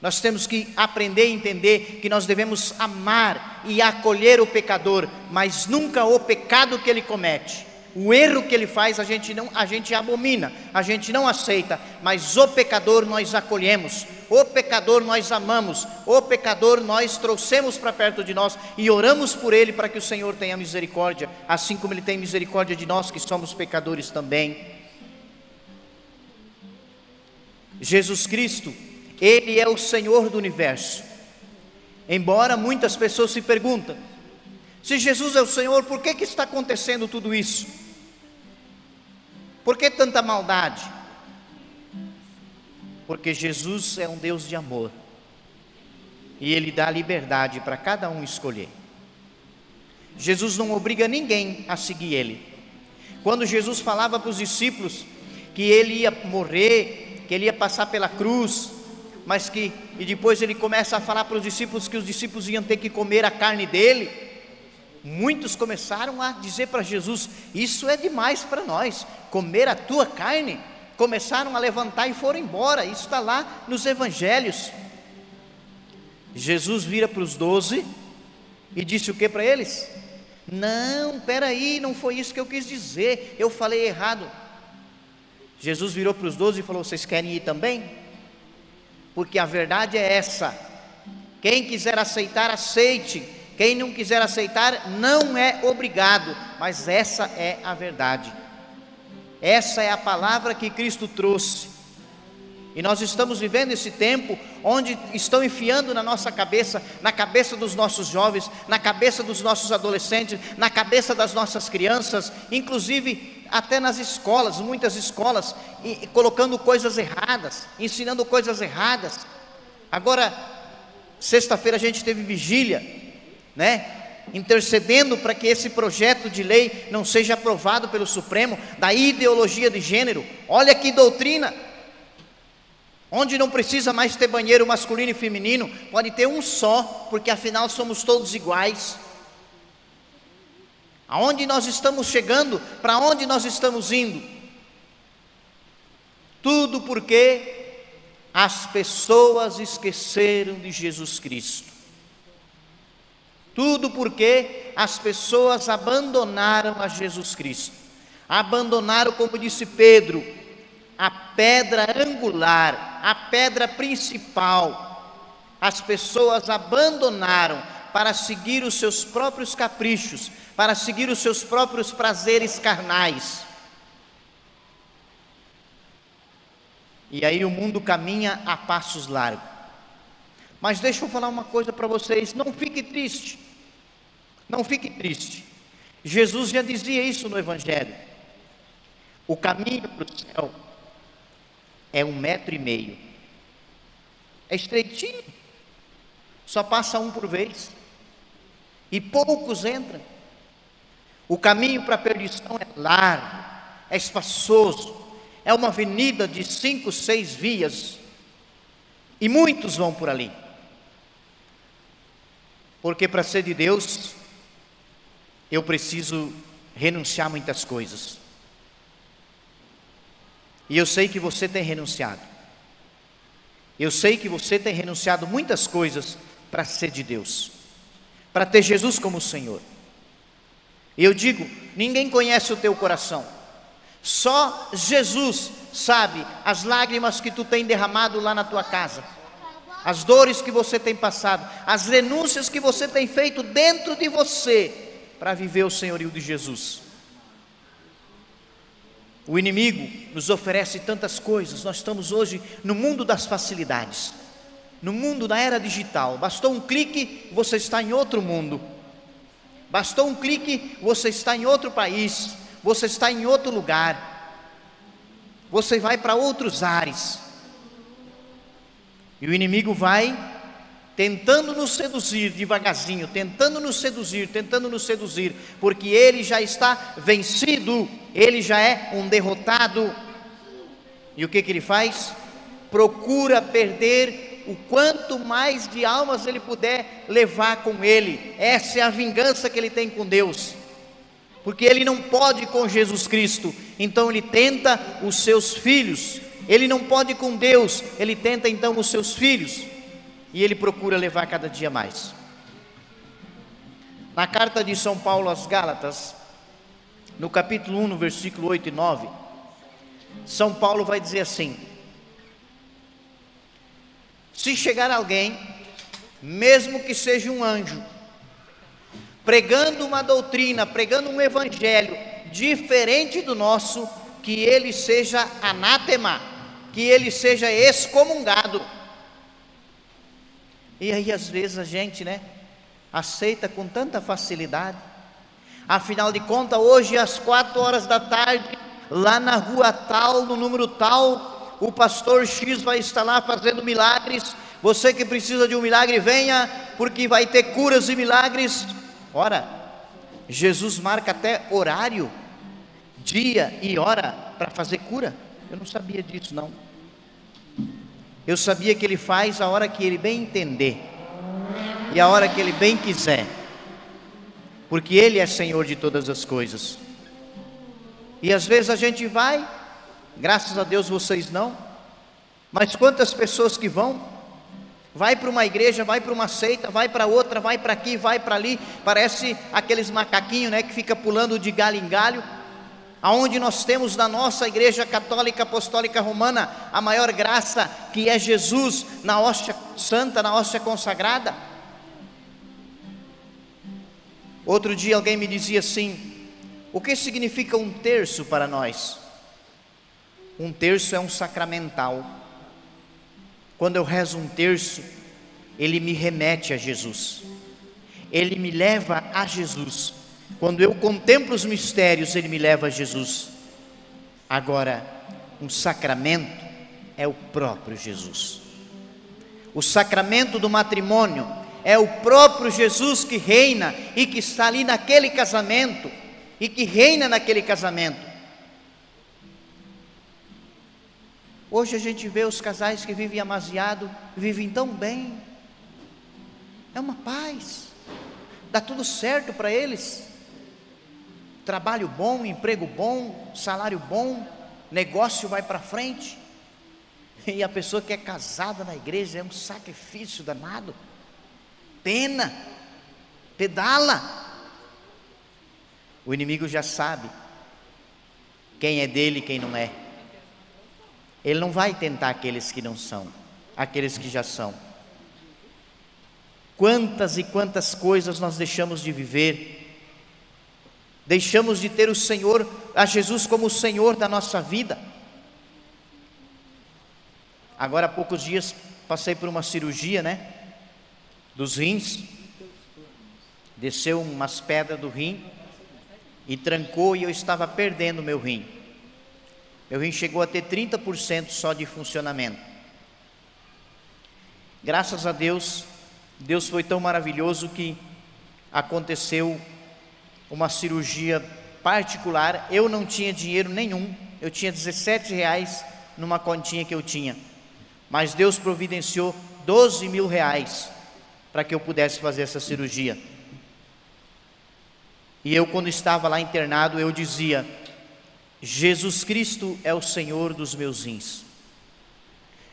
Nós temos que aprender a entender que nós devemos amar e acolher o pecador, mas nunca o pecado que ele comete. O erro que ele faz a gente não, a gente abomina, a gente não aceita, mas o pecador nós acolhemos, o pecador nós amamos, o pecador nós trouxemos para perto de nós e oramos por ele para que o Senhor tenha misericórdia, assim como ele tem misericórdia de nós que somos pecadores também. Jesus Cristo, ele é o Senhor do universo. Embora muitas pessoas se perguntem, se Jesus é o Senhor, por que, que está acontecendo tudo isso? Por que tanta maldade? Porque Jesus é um Deus de amor. E Ele dá liberdade para cada um escolher. Jesus não obriga ninguém a seguir Ele. Quando Jesus falava para os discípulos que Ele ia morrer, que Ele ia passar pela cruz, mas que, e depois Ele começa a falar para os discípulos que os discípulos iam ter que comer a carne dele, Muitos começaram a dizer para Jesus: Isso é demais para nós, comer a tua carne. Começaram a levantar e foram embora. Isso está lá nos evangelhos. Jesus vira para os doze e disse o que para eles? Não, peraí, não foi isso que eu quis dizer, eu falei errado. Jesus virou para os doze e falou: Vocês querem ir também? Porque a verdade é essa. Quem quiser aceitar, aceite. Quem não quiser aceitar, não é obrigado, mas essa é a verdade. Essa é a palavra que Cristo trouxe. E nós estamos vivendo esse tempo onde estão enfiando na nossa cabeça, na cabeça dos nossos jovens, na cabeça dos nossos adolescentes, na cabeça das nossas crianças, inclusive até nas escolas, muitas escolas, e, colocando coisas erradas, ensinando coisas erradas. Agora, sexta-feira a gente teve vigília, né? Intercedendo para que esse projeto de lei não seja aprovado pelo Supremo da ideologia de gênero. Olha que doutrina! Onde não precisa mais ter banheiro masculino e feminino, pode ter um só, porque afinal somos todos iguais. Aonde nós estamos chegando? Para onde nós estamos indo? Tudo porque as pessoas esqueceram de Jesus Cristo. Tudo porque as pessoas abandonaram a Jesus Cristo. Abandonaram, como disse Pedro, a pedra angular, a pedra principal. As pessoas abandonaram para seguir os seus próprios caprichos, para seguir os seus próprios prazeres carnais. E aí o mundo caminha a passos largos. Mas deixa eu falar uma coisa para vocês: não fique triste. Não fique triste. Jesus já dizia isso no Evangelho. O caminho para o céu é um metro e meio. É estreitinho. Só passa um por vez. E poucos entram. O caminho para a perdição é largo, é espaçoso, é uma avenida de cinco, seis vias. E muitos vão por ali. Porque para ser de Deus, eu preciso renunciar muitas coisas. E eu sei que você tem renunciado. Eu sei que você tem renunciado muitas coisas para ser de Deus, para ter Jesus como Senhor. E eu digo: ninguém conhece o teu coração, só Jesus sabe as lágrimas que tu tem derramado lá na tua casa, as dores que você tem passado, as renúncias que você tem feito dentro de você para viver o senhorio de Jesus. O inimigo nos oferece tantas coisas, nós estamos hoje no mundo das facilidades, no mundo da era digital. Bastou um clique, você está em outro mundo. Bastou um clique, você está em outro país, você está em outro lugar, você vai para outros ares. E o inimigo vai tentando nos seduzir devagarzinho, tentando nos seduzir, tentando nos seduzir, porque ele já está vencido, ele já é um derrotado. E o que, que ele faz? Procura perder o quanto mais de almas ele puder levar com ele. Essa é a vingança que ele tem com Deus. Porque ele não pode com Jesus Cristo, então ele tenta os seus filhos. Ele não pode com Deus, ele tenta então os seus filhos e ele procura levar cada dia mais. Na carta de São Paulo às Gálatas, no capítulo 1, no versículo 8 e 9, São Paulo vai dizer assim: Se chegar alguém, mesmo que seja um anjo, pregando uma doutrina, pregando um evangelho diferente do nosso, que ele seja anátema, que ele seja excomungado. E aí, às vezes, a gente, né, aceita com tanta facilidade. Afinal de contas, hoje, às quatro horas da tarde, lá na rua tal, no número tal, o pastor X vai estar lá fazendo milagres. Você que precisa de um milagre, venha, porque vai ter curas e milagres. Ora, Jesus marca até horário, dia e hora para fazer cura. Eu não sabia disso, não. Eu sabia que Ele faz a hora que Ele bem entender e a hora que Ele bem quiser, porque Ele é Senhor de todas as coisas. E às vezes a gente vai, graças a Deus vocês não, mas quantas pessoas que vão, vai para uma igreja, vai para uma seita, vai para outra, vai para aqui, vai para ali, parece aqueles macaquinhos, né, que fica pulando de galho em galho aonde nós temos na nossa Igreja Católica Apostólica Romana a maior graça, que é Jesus na hóstia santa, na hóstia consagrada. Outro dia alguém me dizia assim: o que significa um terço para nós? Um terço é um sacramental. Quando eu rezo um terço, ele me remete a Jesus, ele me leva a Jesus. Quando eu contemplo os mistérios, ele me leva a Jesus. Agora, um sacramento é o próprio Jesus. O sacramento do matrimônio é o próprio Jesus que reina e que está ali naquele casamento e que reina naquele casamento. Hoje a gente vê os casais que vivem amaziado, vivem tão bem. É uma paz. Dá tudo certo para eles trabalho bom, emprego bom, salário bom, negócio vai para frente. E a pessoa que é casada na igreja é um sacrifício danado. Pena, pedala. O inimigo já sabe quem é dele e quem não é. Ele não vai tentar aqueles que não são, aqueles que já são. Quantas e quantas coisas nós deixamos de viver Deixamos de ter o Senhor, a Jesus como o Senhor da nossa vida. Agora há poucos dias passei por uma cirurgia, né? Dos rins. Desceu umas pedras do rim e trancou e eu estava perdendo meu rim. Meu rim chegou a ter 30% só de funcionamento. Graças a Deus, Deus foi tão maravilhoso que aconteceu uma cirurgia particular. Eu não tinha dinheiro nenhum, eu tinha 17 reais numa continha que eu tinha, mas Deus providenciou 12 mil reais para que eu pudesse fazer essa cirurgia. E eu, quando estava lá internado, eu dizia: Jesus Cristo é o Senhor dos meus rins.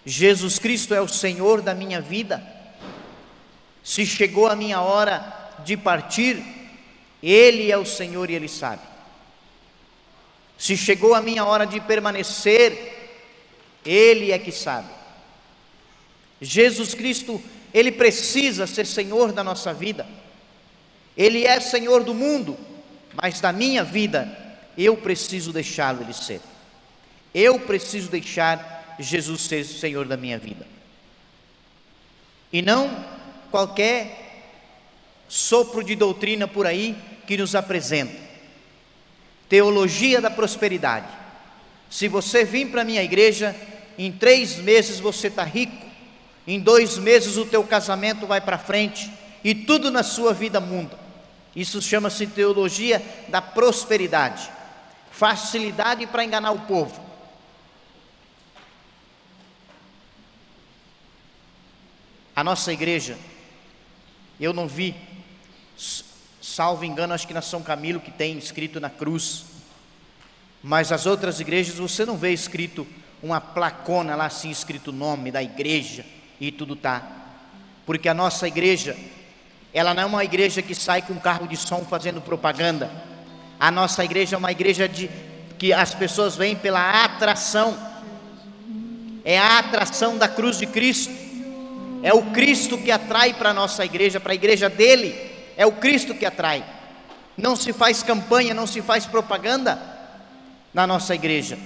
Jesus Cristo é o Senhor da minha vida. Se chegou a minha hora de partir, Ele é o Senhor e Ele sabe. Se chegou a minha hora de permanecer, Ele é que sabe. Jesus Cristo, Ele precisa ser Senhor da nossa vida. Ele é Senhor do mundo, mas da minha vida, eu preciso deixá-lo Ele ser. Eu preciso deixar Jesus ser Senhor da minha vida. E não qualquer sopro de doutrina por aí que nos apresenta. Teologia da prosperidade. Se você vir para a minha igreja, em três meses você está rico, em dois meses o teu casamento vai para frente e tudo na sua vida muda. Isso chama-se teologia da prosperidade, facilidade para enganar o povo. A nossa igreja, eu não vi, salvo engano, acho que na São Camilo que tem escrito na cruz, mas as outras igrejas você não vê escrito uma placona lá assim escrito o nome da igreja e tudo tá. Porque a nossa igreja, ela não é uma igreja que sai com carro de som fazendo propaganda. A nossa igreja é uma igreja de que as pessoas vêm pela atração. É a atração da cruz de Cristo. É o Cristo que atrai para a nossa igreja, para a igreja dele. É o Cristo que atrai. Não se faz campanha, não se faz propaganda na nossa igreja.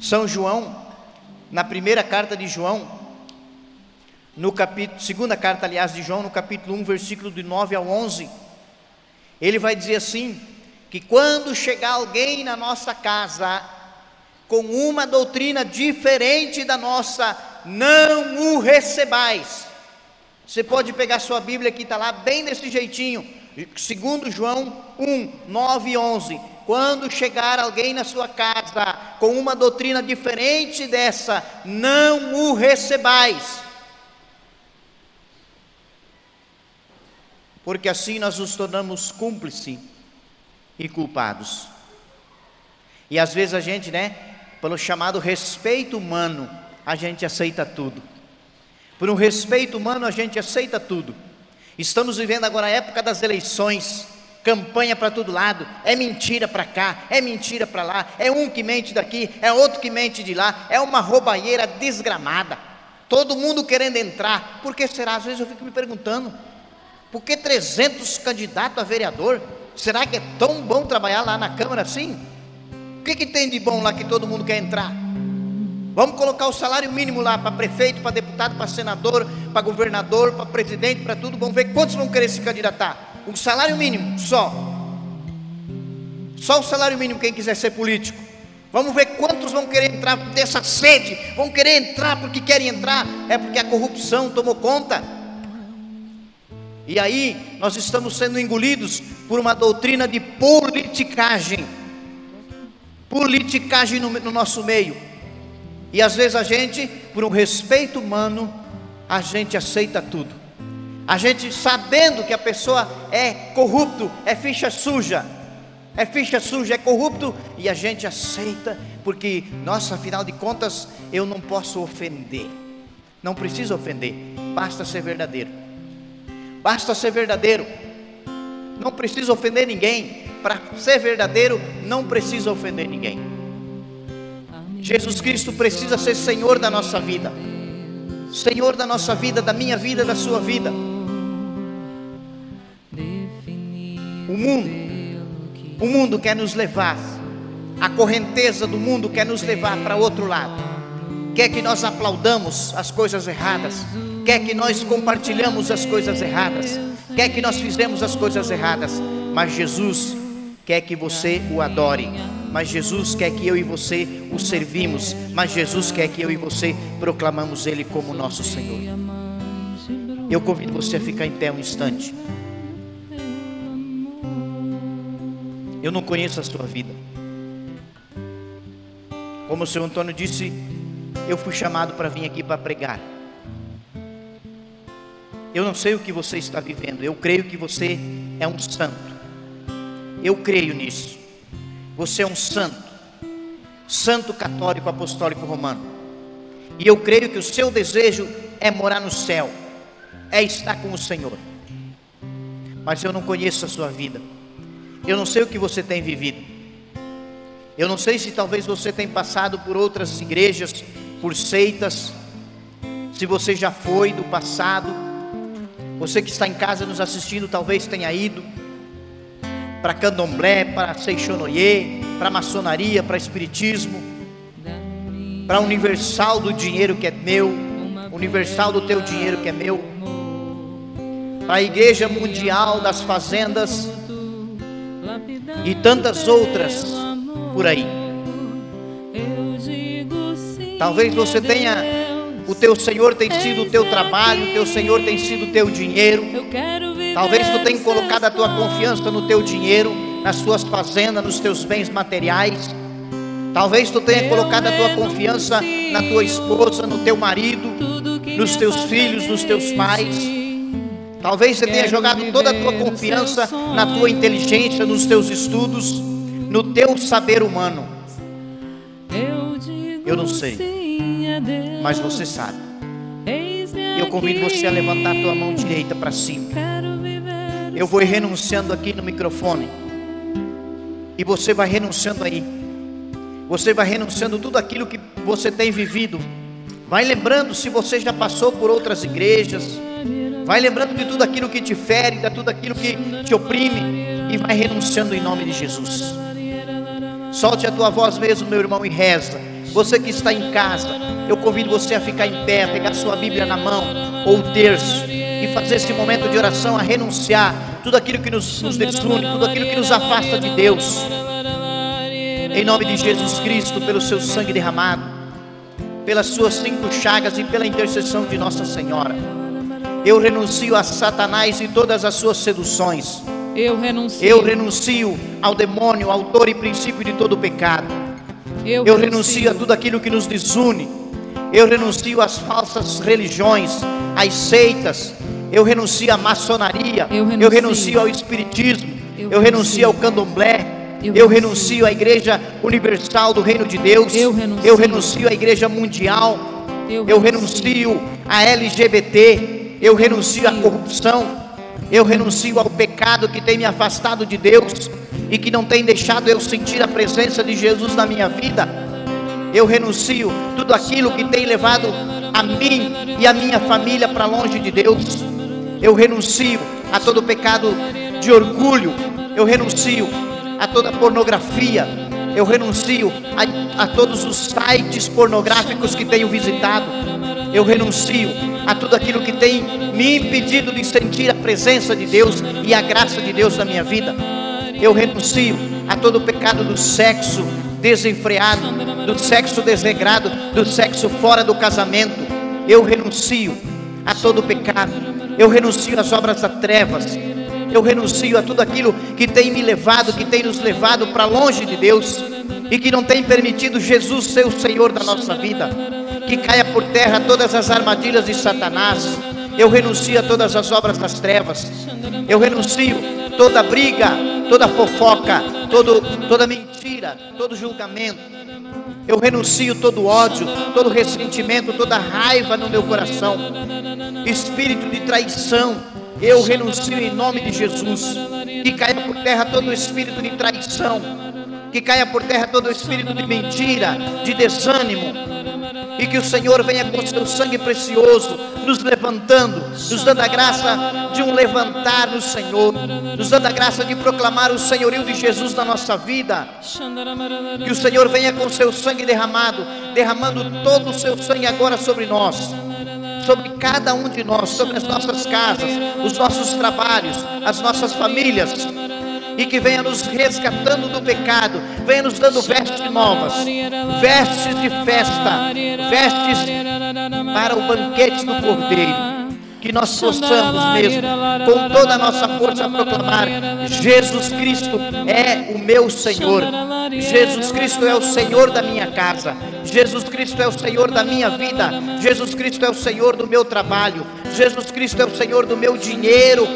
São João, na primeira carta de João, no capítulo, segunda carta, aliás, de João, no capítulo 1, versículo de 9 ao 11, ele vai dizer assim: que quando chegar alguém na nossa casa com uma doutrina diferente da nossa, não o recebais. Você pode pegar sua Bíblia que está lá bem desse jeitinho, segundo João 1, 9 e 11. Quando chegar alguém na sua casa com uma doutrina diferente dessa, não o recebais porque assim nós nos tornamos cúmplices e culpados. E às vezes a gente, né, pelo chamado respeito humano, a gente aceita tudo. Por um respeito humano, a gente aceita tudo. Estamos vivendo agora a época das eleições, campanha para todo lado, é mentira para cá, é mentira para lá, é um que mente daqui, é outro que mente de lá, é uma roubalheira desgramada. Todo mundo querendo entrar, por que será? Às vezes eu fico me perguntando, por que 300 candidatos a vereador? Será que é tão bom trabalhar lá na Câmara assim? O que, que tem de bom lá que todo mundo quer entrar? Vamos colocar o salário mínimo lá para prefeito, para deputado, para senador, para governador, para presidente, para tudo. Vamos ver quantos vão querer se candidatar. O salário mínimo, só. Só o salário mínimo quem quiser ser político. Vamos ver quantos vão querer entrar dessa sede, vão querer entrar porque querem entrar, é porque a corrupção tomou conta. E aí nós estamos sendo engolidos por uma doutrina de politicagem. Politicagem no, no nosso meio. E às vezes a gente, por um respeito humano, a gente aceita tudo. A gente sabendo que a pessoa é corrupto, é ficha suja, é ficha suja, é corrupto, e a gente aceita, porque, nossa, afinal de contas, eu não posso ofender. Não precisa ofender, basta ser verdadeiro. Basta ser verdadeiro. Não precisa ofender ninguém. Para ser verdadeiro, não precisa ofender ninguém. Jesus Cristo precisa ser Senhor da nossa vida. Senhor da nossa vida, da minha vida, da sua vida. O mundo, o mundo quer nos levar, a correnteza do mundo quer nos levar para outro lado. Quer que nós aplaudamos as coisas erradas, quer que nós compartilhamos as coisas erradas, quer que nós fizemos as coisas erradas, mas Jesus quer que você o adore. Mas Jesus quer que eu e você o servimos, mas Jesus quer que eu e você proclamamos Ele como nosso Senhor. Eu convido você a ficar em pé um instante. Eu não conheço a sua vida. Como o senhor Antônio disse, eu fui chamado para vir aqui para pregar. Eu não sei o que você está vivendo, eu creio que você é um santo. Eu creio nisso. Você é um santo, santo católico apostólico romano. E eu creio que o seu desejo é morar no céu, é estar com o Senhor. Mas eu não conheço a sua vida. Eu não sei o que você tem vivido. Eu não sei se talvez você tenha passado por outras igrejas, por seitas, se você já foi do passado. Você que está em casa nos assistindo, talvez tenha ido para candomblé, para seixonoye, para maçonaria, para espiritismo, para universal do dinheiro que é meu, universal do teu dinheiro que é meu, para a igreja mundial das fazendas e tantas outras por aí. Talvez você tenha o teu Senhor tem sido o teu trabalho, o teu Senhor tem sido o teu dinheiro. Talvez tu tenha colocado a tua confiança no teu dinheiro, nas tuas fazendas, nos teus bens materiais. Talvez tu tenha colocado a tua confiança na tua esposa, no teu marido, nos teus filhos, nos teus pais. Talvez você tenha jogado toda a tua confiança na tua inteligência, nos teus estudos, no teu saber humano. Eu não sei, mas você sabe. Eu convido você a levantar a tua mão direita para cima. Eu vou renunciando aqui no microfone. E você vai renunciando aí. Você vai renunciando tudo aquilo que você tem vivido. Vai lembrando se você já passou por outras igrejas. Vai lembrando de tudo aquilo que te fere, de tudo aquilo que te oprime. E vai renunciando em nome de Jesus. Solte a tua voz mesmo, meu irmão, e reza. Você que está em casa, eu convido você a ficar em pé, pegar sua Bíblia na mão, ou o terço, e fazer esse momento de oração a renunciar tudo aquilo que nos, nos desune, tudo aquilo que nos afasta de Deus. Em nome de Jesus Cristo, pelo seu sangue derramado, pelas suas cinco chagas e pela intercessão de Nossa Senhora, eu renuncio a Satanás e todas as suas seduções. Eu renuncio. Eu renuncio ao demônio, autor e princípio de todo pecado. Eu, Eu renuncio a tudo aquilo que nos desune. Eu renuncio às falsas religiões, às seitas. Eu renuncio à maçonaria. Eu renuncio. Eu renuncio ao espiritismo. Eu Eu, renuncio renuncio. ao candomblé. Eu Eu, renuncio. renuncio à igreja universal do reino de Deus. Eu renuncio. Eu renuncio à igreja mundial. Eu Eu renuncio. à LGBT. Eu renuncio à corrupção. Eu renuncio ao pecado que tem me afastado de Deus e que não tem deixado eu sentir a presença de Jesus na minha vida. Eu renuncio tudo aquilo que tem levado a mim e a minha família para longe de Deus. Eu renuncio a todo pecado de orgulho. Eu renuncio a toda pornografia. Eu renuncio a, a todos os sites pornográficos que tenho visitado. Eu renuncio a tudo aquilo que tem me impedido de sentir a presença de Deus e a graça de Deus na minha vida. Eu renuncio a todo pecado do sexo desenfreado, do sexo desregrado, do sexo fora do casamento. Eu renuncio a todo pecado. Eu renuncio às obras das trevas. Eu renuncio a tudo aquilo que tem me levado, que tem nos levado para longe de Deus e que não tem permitido Jesus ser o Senhor da nossa vida. Que caia por terra todas as armadilhas de Satanás. Eu renuncio a todas as obras das trevas. Eu renuncio toda briga, toda fofoca, todo, toda mentira, todo julgamento. Eu renuncio todo ódio, todo ressentimento, toda raiva no meu coração. Espírito de traição, eu renuncio em nome de Jesus. Que caia por terra todo espírito de traição. Que caia por terra todo espírito de mentira, de desânimo. E que o Senhor venha com seu sangue precioso, nos levantando, nos dando a graça de um levantar no Senhor, nos dando a graça de proclamar o senhorio de Jesus na nossa vida. Que o Senhor venha com seu sangue derramado, derramando todo o seu sangue agora sobre nós, sobre cada um de nós, sobre as nossas casas, os nossos trabalhos, as nossas famílias, e que venha nos resgatando do pecado, venha nos dando vestes novas, vestes de festa, vestes para o banquete do Cordeiro. Que nós possamos mesmo, com toda a nossa força, proclamar: Jesus Cristo é o meu Senhor, Jesus Cristo é o Senhor da minha casa, Jesus Cristo é o Senhor da minha vida, Jesus Cristo é o Senhor do meu trabalho, Jesus Cristo é o Senhor do meu dinheiro,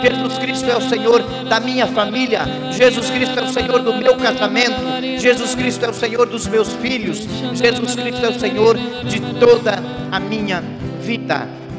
Jesus Cristo é o Senhor da minha família, Jesus Cristo é o Senhor do meu casamento, Jesus Cristo é o Senhor dos meus filhos, Jesus Cristo é o Senhor de toda a minha vida.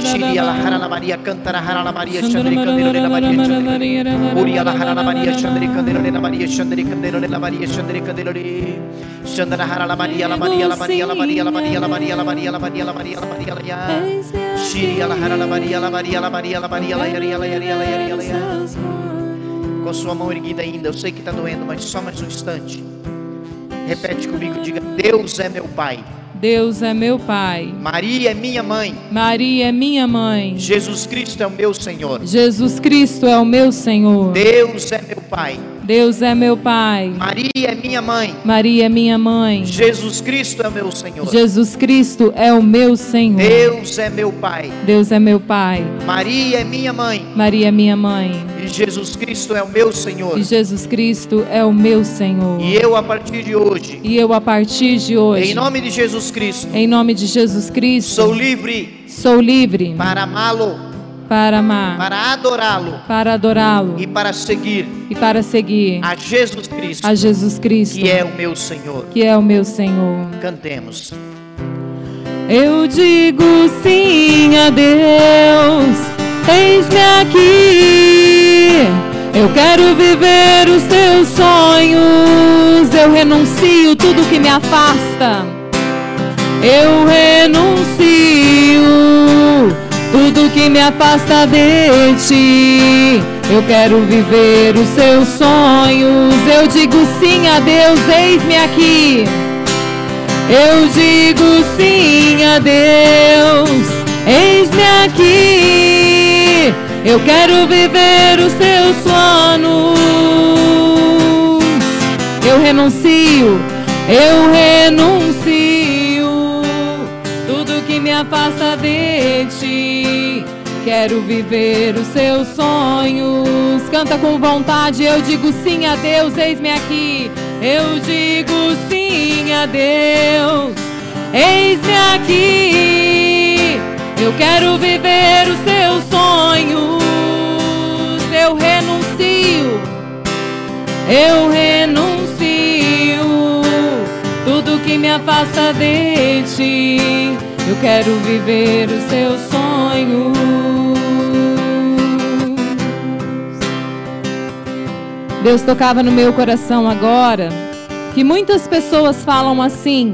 Shiri alahara la Maria, canta la Maria, canta la Maria, Uri alahara la Maria, chandri candelo la Maria, chandri candelo la Maria, chandri Chandra hara la Maria, Maria, la Maria, la Maria, la Maria, Maria, la Maria, la Maria, la Maria, la Maria, la. Shiri la hara la Maria, la Maria, la Maria, la Maria, la Yaria, la Yaria, la ya. Com sua mão erguida ainda, eu sei que está doendo, mas só mais um instante. Repete comigo, diga: Deus é meu Pai. Deus é meu Pai. Maria é minha mãe. Maria é minha mãe. Jesus Cristo é o meu Senhor. Jesus Cristo é o meu Senhor. Deus é meu Pai. Deus é meu Pai. Maria é minha mãe. Maria é minha mãe. Jesus Cristo é o meu Senhor. Jesus Cristo é o meu Senhor. Deus é meu Pai. Deus é meu Pai. Maria é minha mãe. Maria é minha mãe. E Jesus Cristo é o meu Senhor. E Jesus Cristo é o meu Senhor. E eu, a partir de hoje, E eu, a partir de hoje, em nome de Jesus Cristo, em nome de Jesus Cristo, sou livre sou livre para amá-lo, para amar, para adorá-lo para adorá-lo e para seguir e para seguir a Jesus Cristo, a Jesus Cristo, que é o meu Senhor. que é o meu Senhor. Cantemos. Eu digo sim a Deus, eis-me aqui. Eu quero viver os teus sonhos. Eu renuncio tudo que me afasta. Eu renuncio tudo que me afasta de ti. Eu quero viver os teus sonhos. Eu digo sim a Deus, eis-me aqui. Eu digo sim a Deus, eis-me aqui. Eu quero viver os teus planos. Eu renuncio, eu renuncio tudo que me afasta de ti. Quero viver os seus sonhos. Canta com vontade. Eu digo sim a Deus, eis-me aqui. Eu digo sim a Deus, eis-me aqui. Eu quero viver os seus sonhos. Eu renuncio, eu renuncio tudo que me afasta de ti. Eu quero viver os seus sonhos. Deus tocava no meu coração agora que muitas pessoas falam assim: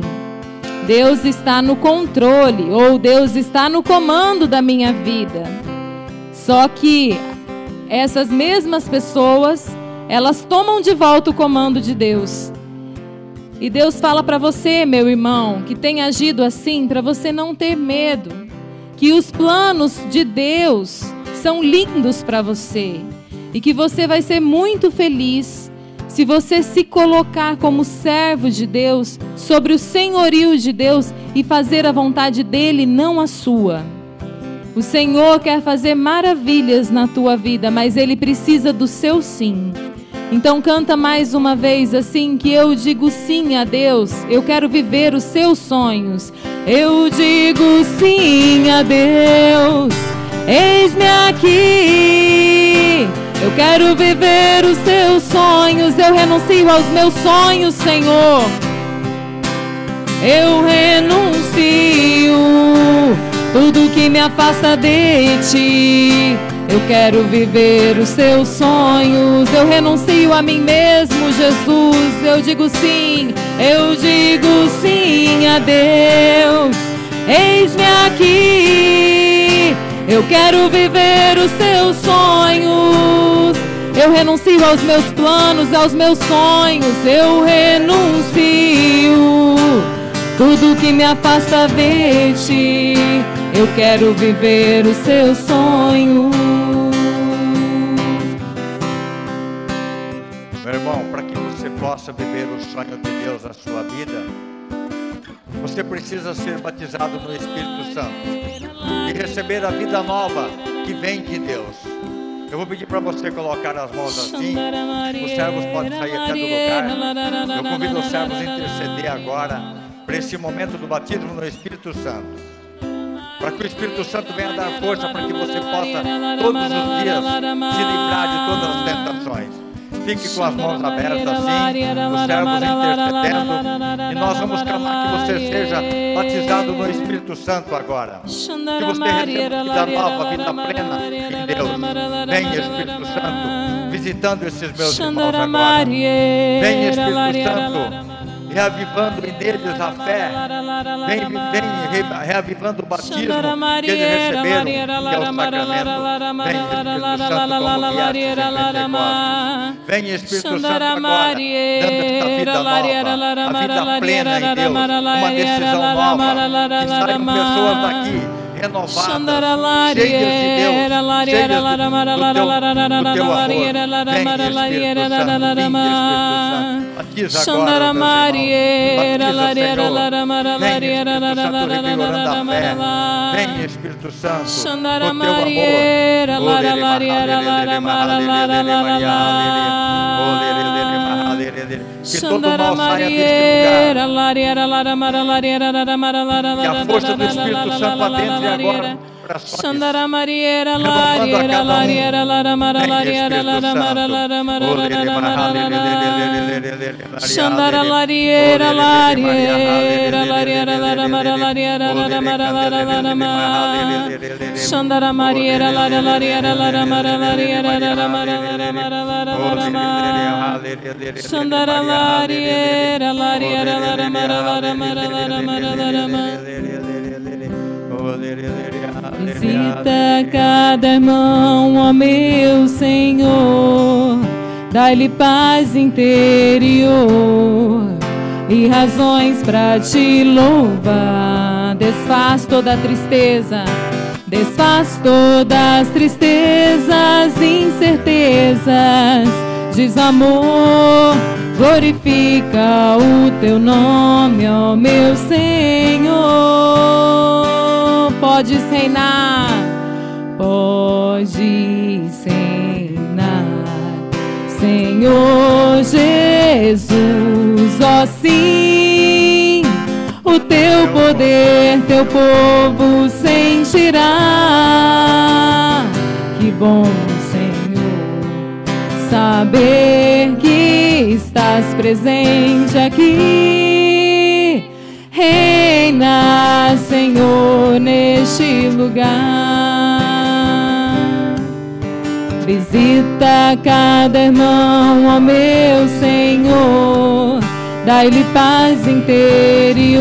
Deus está no controle ou Deus está no comando da minha vida. Só que essas mesmas pessoas, elas tomam de volta o comando de Deus. E Deus fala para você, meu irmão, que tem agido assim, para você não ter medo, que os planos de Deus são lindos para você e que você vai ser muito feliz se você se colocar como servo de Deus, sobre o senhorio de Deus e fazer a vontade dele, não a sua. O Senhor quer fazer maravilhas na tua vida, mas ele precisa do seu sim. Então canta mais uma vez assim que eu digo sim a Deus. Eu quero viver os seus sonhos. Eu digo sim a Deus. Eis-me aqui. Eu quero viver os seus sonhos. Eu renuncio aos meus sonhos, Senhor. Eu renuncio tudo que me afasta de ti. Eu quero viver os seus sonhos. Eu renuncio a mim mesmo, Jesus. Eu digo sim, eu digo sim a Deus. Eis-me aqui. Eu quero viver os seus sonhos. Eu renuncio aos meus planos, aos meus sonhos. Eu renuncio tudo que me afasta de ti. Eu quero viver o seu sonho. Meu irmão, para que você possa viver o sonho de Deus na sua vida, você precisa ser batizado no Espírito Santo e receber a vida nova que vem de Deus. Eu vou pedir para você colocar as mãos assim. Os servos podem sair até do lugar. Eu convido os servos a interceder agora para esse momento do batismo no Espírito Santo. Para que o Espírito Santo venha dar força para que você possa todos os dias se livrar de todas as tentações. Fique com as mãos abertas assim, os servos intercedendo, e nós vamos clamar que você seja batizado no Espírito Santo agora. Que você receba vida nova, vida plena em Deus. Venha, Espírito Santo, visitando esses meus irmãos agora. Venha, Espírito Santo reavivando em deles a fé, vem, vem re- reavivando o batismo que eles receberam, que é o sacramento. Vem, Espírito Santo, como vieste. Vem, Espírito Santo, agora, dando esta vida nova, a vida plena em Deus, uma decisão nova, que saiam pessoas daqui renovadas, cheias de Deus, cheias do, do, teu, do teu amor. Vem, Espírito Santo, vem, Espírito Santo. Batiza agora, meus irmãos. Batiza, Senhor. Vem, Espírito Santo, a viver orando a fé. Vem, Espírito Santo, com teu amor. Que todo mal saia deste lugar. Que a força do Espírito Santo adentre agora corações. Renovando a cada um. Vem, Espírito Visita cada irmão, ó meu Senhor, dá-lhe paz interior e razões para te louvar. Desfaz toda tristeza, desfaz todas as tristezas, incertezas, desamor. Glorifica o teu nome, ó meu Senhor. Reinar, podes reinar, Senhor Jesus, ó sim, o teu poder, teu povo sentirá. Que bom, Senhor, saber que estás presente aqui. Reina, Senhor, neste lugar. Visita cada irmão, ó meu Senhor, dai-lhe paz interior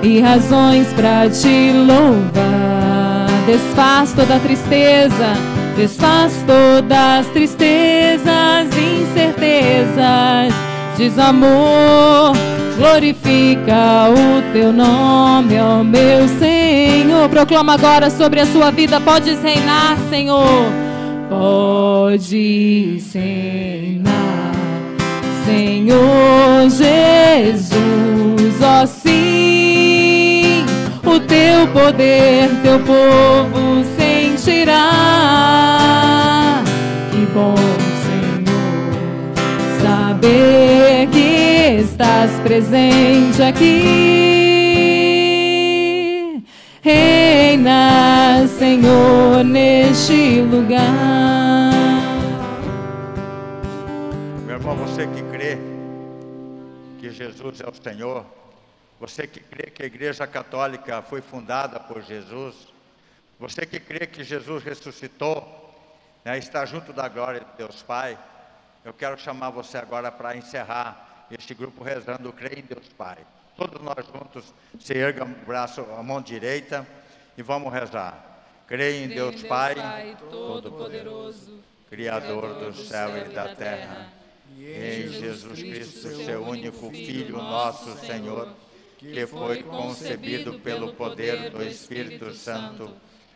e razões para te louvar. Desfaz toda tristeza, desfaz todas as tristezas, incertezas, desamor. Glorifica o teu nome, ó meu Senhor. Proclama agora sobre a sua vida. Podes reinar, Senhor. Podes reinar, Senhor Jesus. Ó sim, o teu poder, teu povo sentirá. Que bom, Senhor, saber estás presente aqui. Reina, Senhor, neste lugar. Meu irmão, você que crê que Jesus é o Senhor, você que crê que a Igreja Católica foi fundada por Jesus, você que crê que Jesus ressuscitou, né, está junto da glória de Deus Pai, eu quero chamar você agora para encerrar este grupo rezando, creio em Deus Pai. Todos nós juntos, se erga o braço, a mão direita e vamos rezar. Creio em Deus Pai, Todo-Poderoso, Criador do céu e da terra, e em Jesus Cristo, seu único Filho, nosso Senhor, que foi concebido pelo poder do Espírito Santo,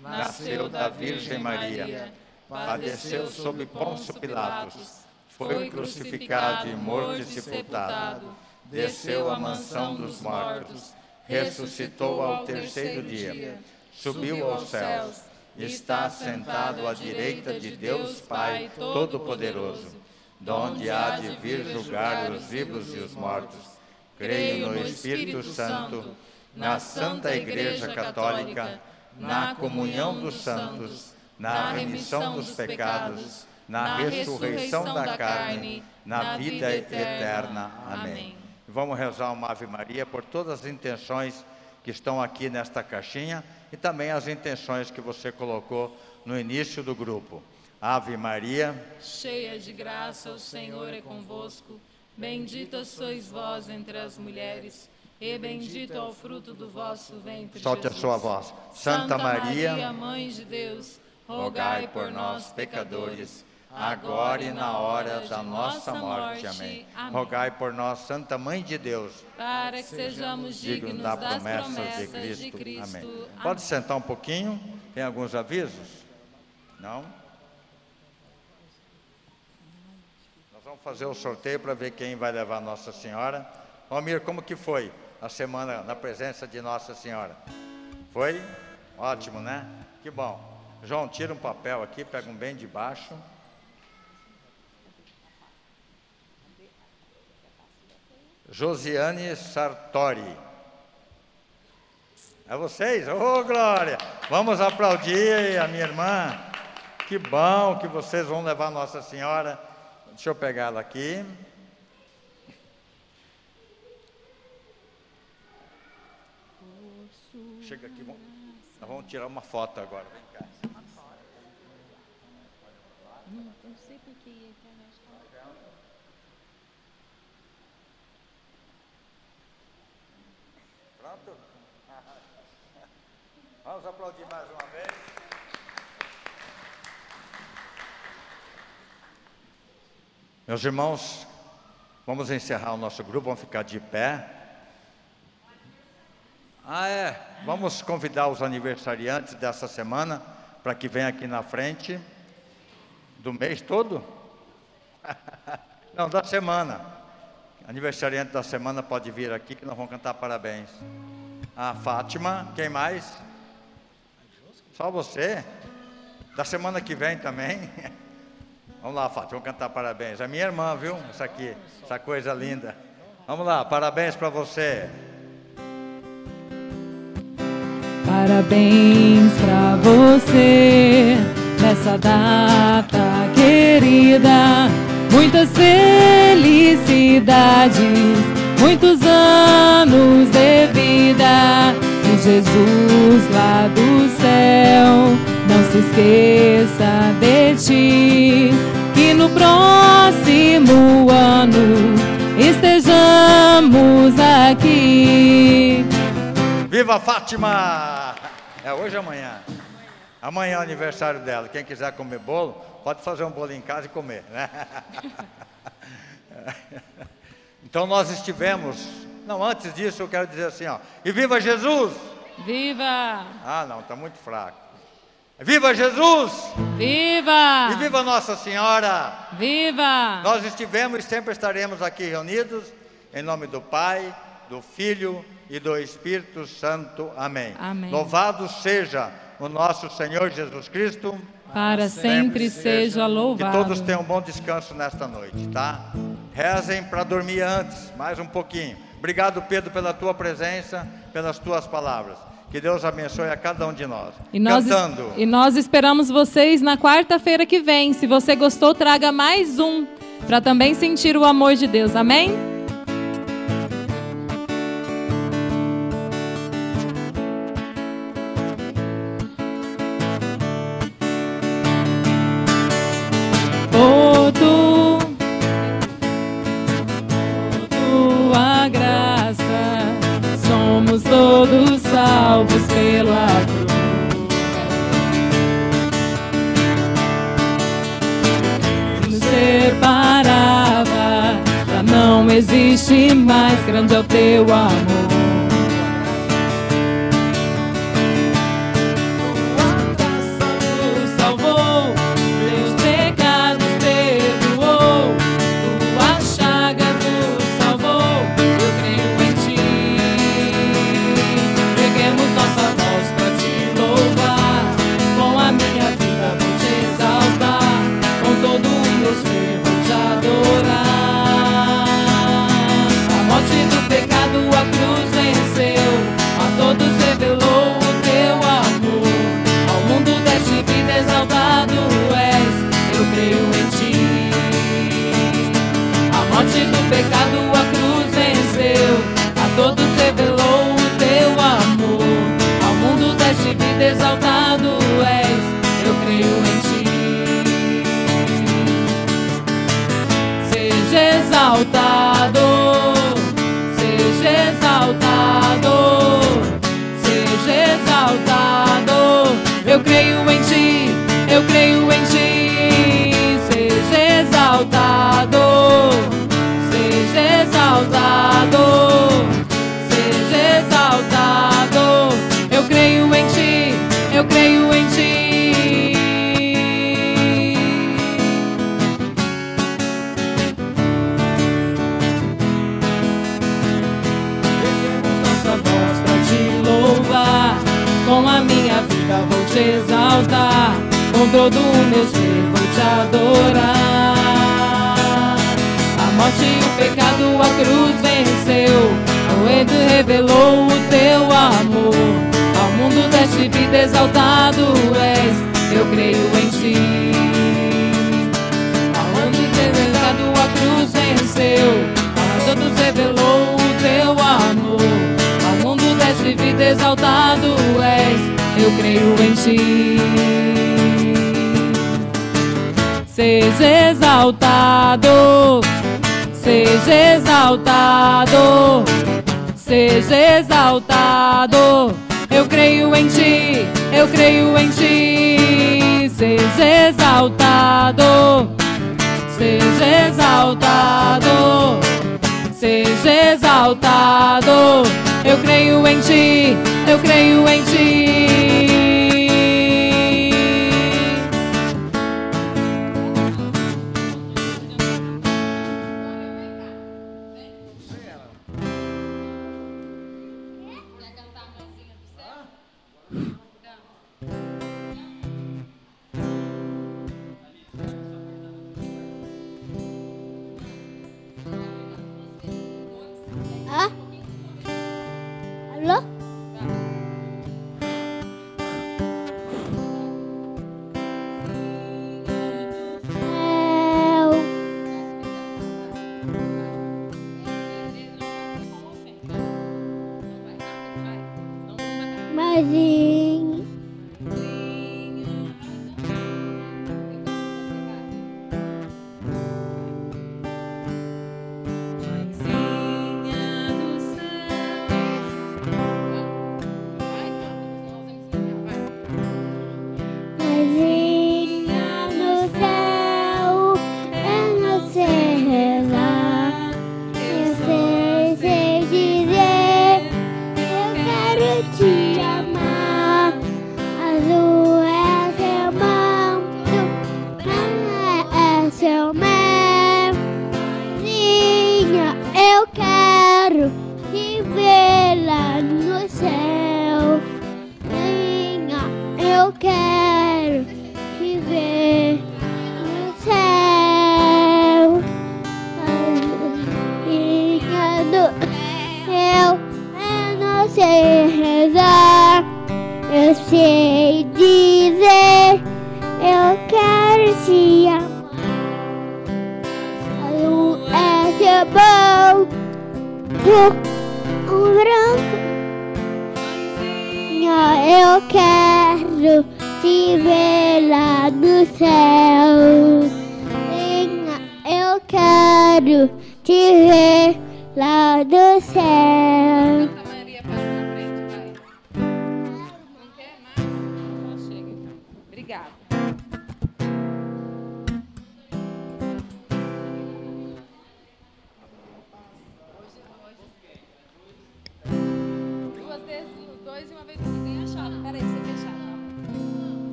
nasceu da Virgem Maria, padeceu sob Pôncio Pilatos, foi crucificado e morto e sepultado, desceu à mansão dos mortos, ressuscitou ao terceiro dia, subiu aos céus, está sentado à direita de Deus Pai Todo-Poderoso, donde há de vir julgar os vivos e os mortos. Creio no Espírito Santo, na Santa Igreja Católica, na comunhão dos santos, na remissão dos pecados, na ressurreição da carne, na vida eterna. Amém. Vamos rezar uma Ave Maria por todas as intenções que estão aqui nesta caixinha e também as intenções que você colocou no início do grupo. Ave Maria, Cheia de graça, o Senhor é convosco. Bendita sois vós entre as mulheres, e bendito é o fruto do vosso ventre. solte a Jesus. sua voz. Santa Maria, Mãe de Deus, rogai por nós, pecadores, agora e na hora da nossa morte. Amém. Rogai por nós, Santa Mãe de Deus, Para que sejamos digno dignos da promessa de Cristo. de Cristo. Amém. Pode sentar um pouquinho? Tem alguns avisos? Não? Nós vamos fazer o sorteio para ver quem vai levar Nossa Senhora. Almir, como que foi a semana na presença de Nossa Senhora? Foi? Ótimo, né? Que bom. João, tira um papel aqui, pega um bem de baixo. Josiane Sartori. É vocês? Ô, Glória! Vamos aplaudir a minha irmã. Que bom que vocês vão levar Nossa Senhora. Deixa eu pegar ela aqui. Chega aqui, vamos, nós vamos tirar uma foto agora. Vem cá. Pronto? Vamos aplaudir mais uma vez. Meus irmãos, vamos encerrar o nosso grupo, vamos ficar de pé. Ah, é. Vamos convidar os aniversariantes dessa semana para que venham aqui na frente. Do mês todo? Não, da semana. Aniversariante da semana pode vir aqui que nós vamos cantar parabéns. A Fátima, quem mais? Só você? Da semana que vem também. Vamos lá, Fátima, vamos cantar parabéns. A minha irmã, viu? Essa aqui, essa coisa linda. Vamos lá, parabéns para você. Parabéns pra você nessa data querida. Muitas felicidades, muitos anos de vida. Que Jesus lá do céu não se esqueça de ti. Que no próximo ano estejamos aqui. Viva Fátima! É hoje ou amanhã? Amanhã é o aniversário dela. Quem quiser comer bolo, pode fazer um bolo em casa e comer, né? Então nós estivemos. Não, antes disso eu quero dizer assim, ó. E viva Jesus! Viva! Ah, não, está muito fraco. Viva Jesus! Viva! E viva Nossa Senhora! Viva! Nós estivemos e sempre estaremos aqui reunidos em nome do Pai, do Filho e do Espírito Santo. Amém. Amém. Louvado seja o nosso Senhor Jesus Cristo. Para sempre seja Que louvado. todos tenham um bom descanso nesta noite, tá? Rezem para dormir antes, mais um pouquinho. Obrigado, Pedro, pela tua presença, pelas tuas palavras. Que Deus abençoe a cada um de nós. E nós, Cantando. e nós esperamos vocês na quarta-feira que vem. Se você gostou, traga mais um para também sentir o amor de Deus. Amém?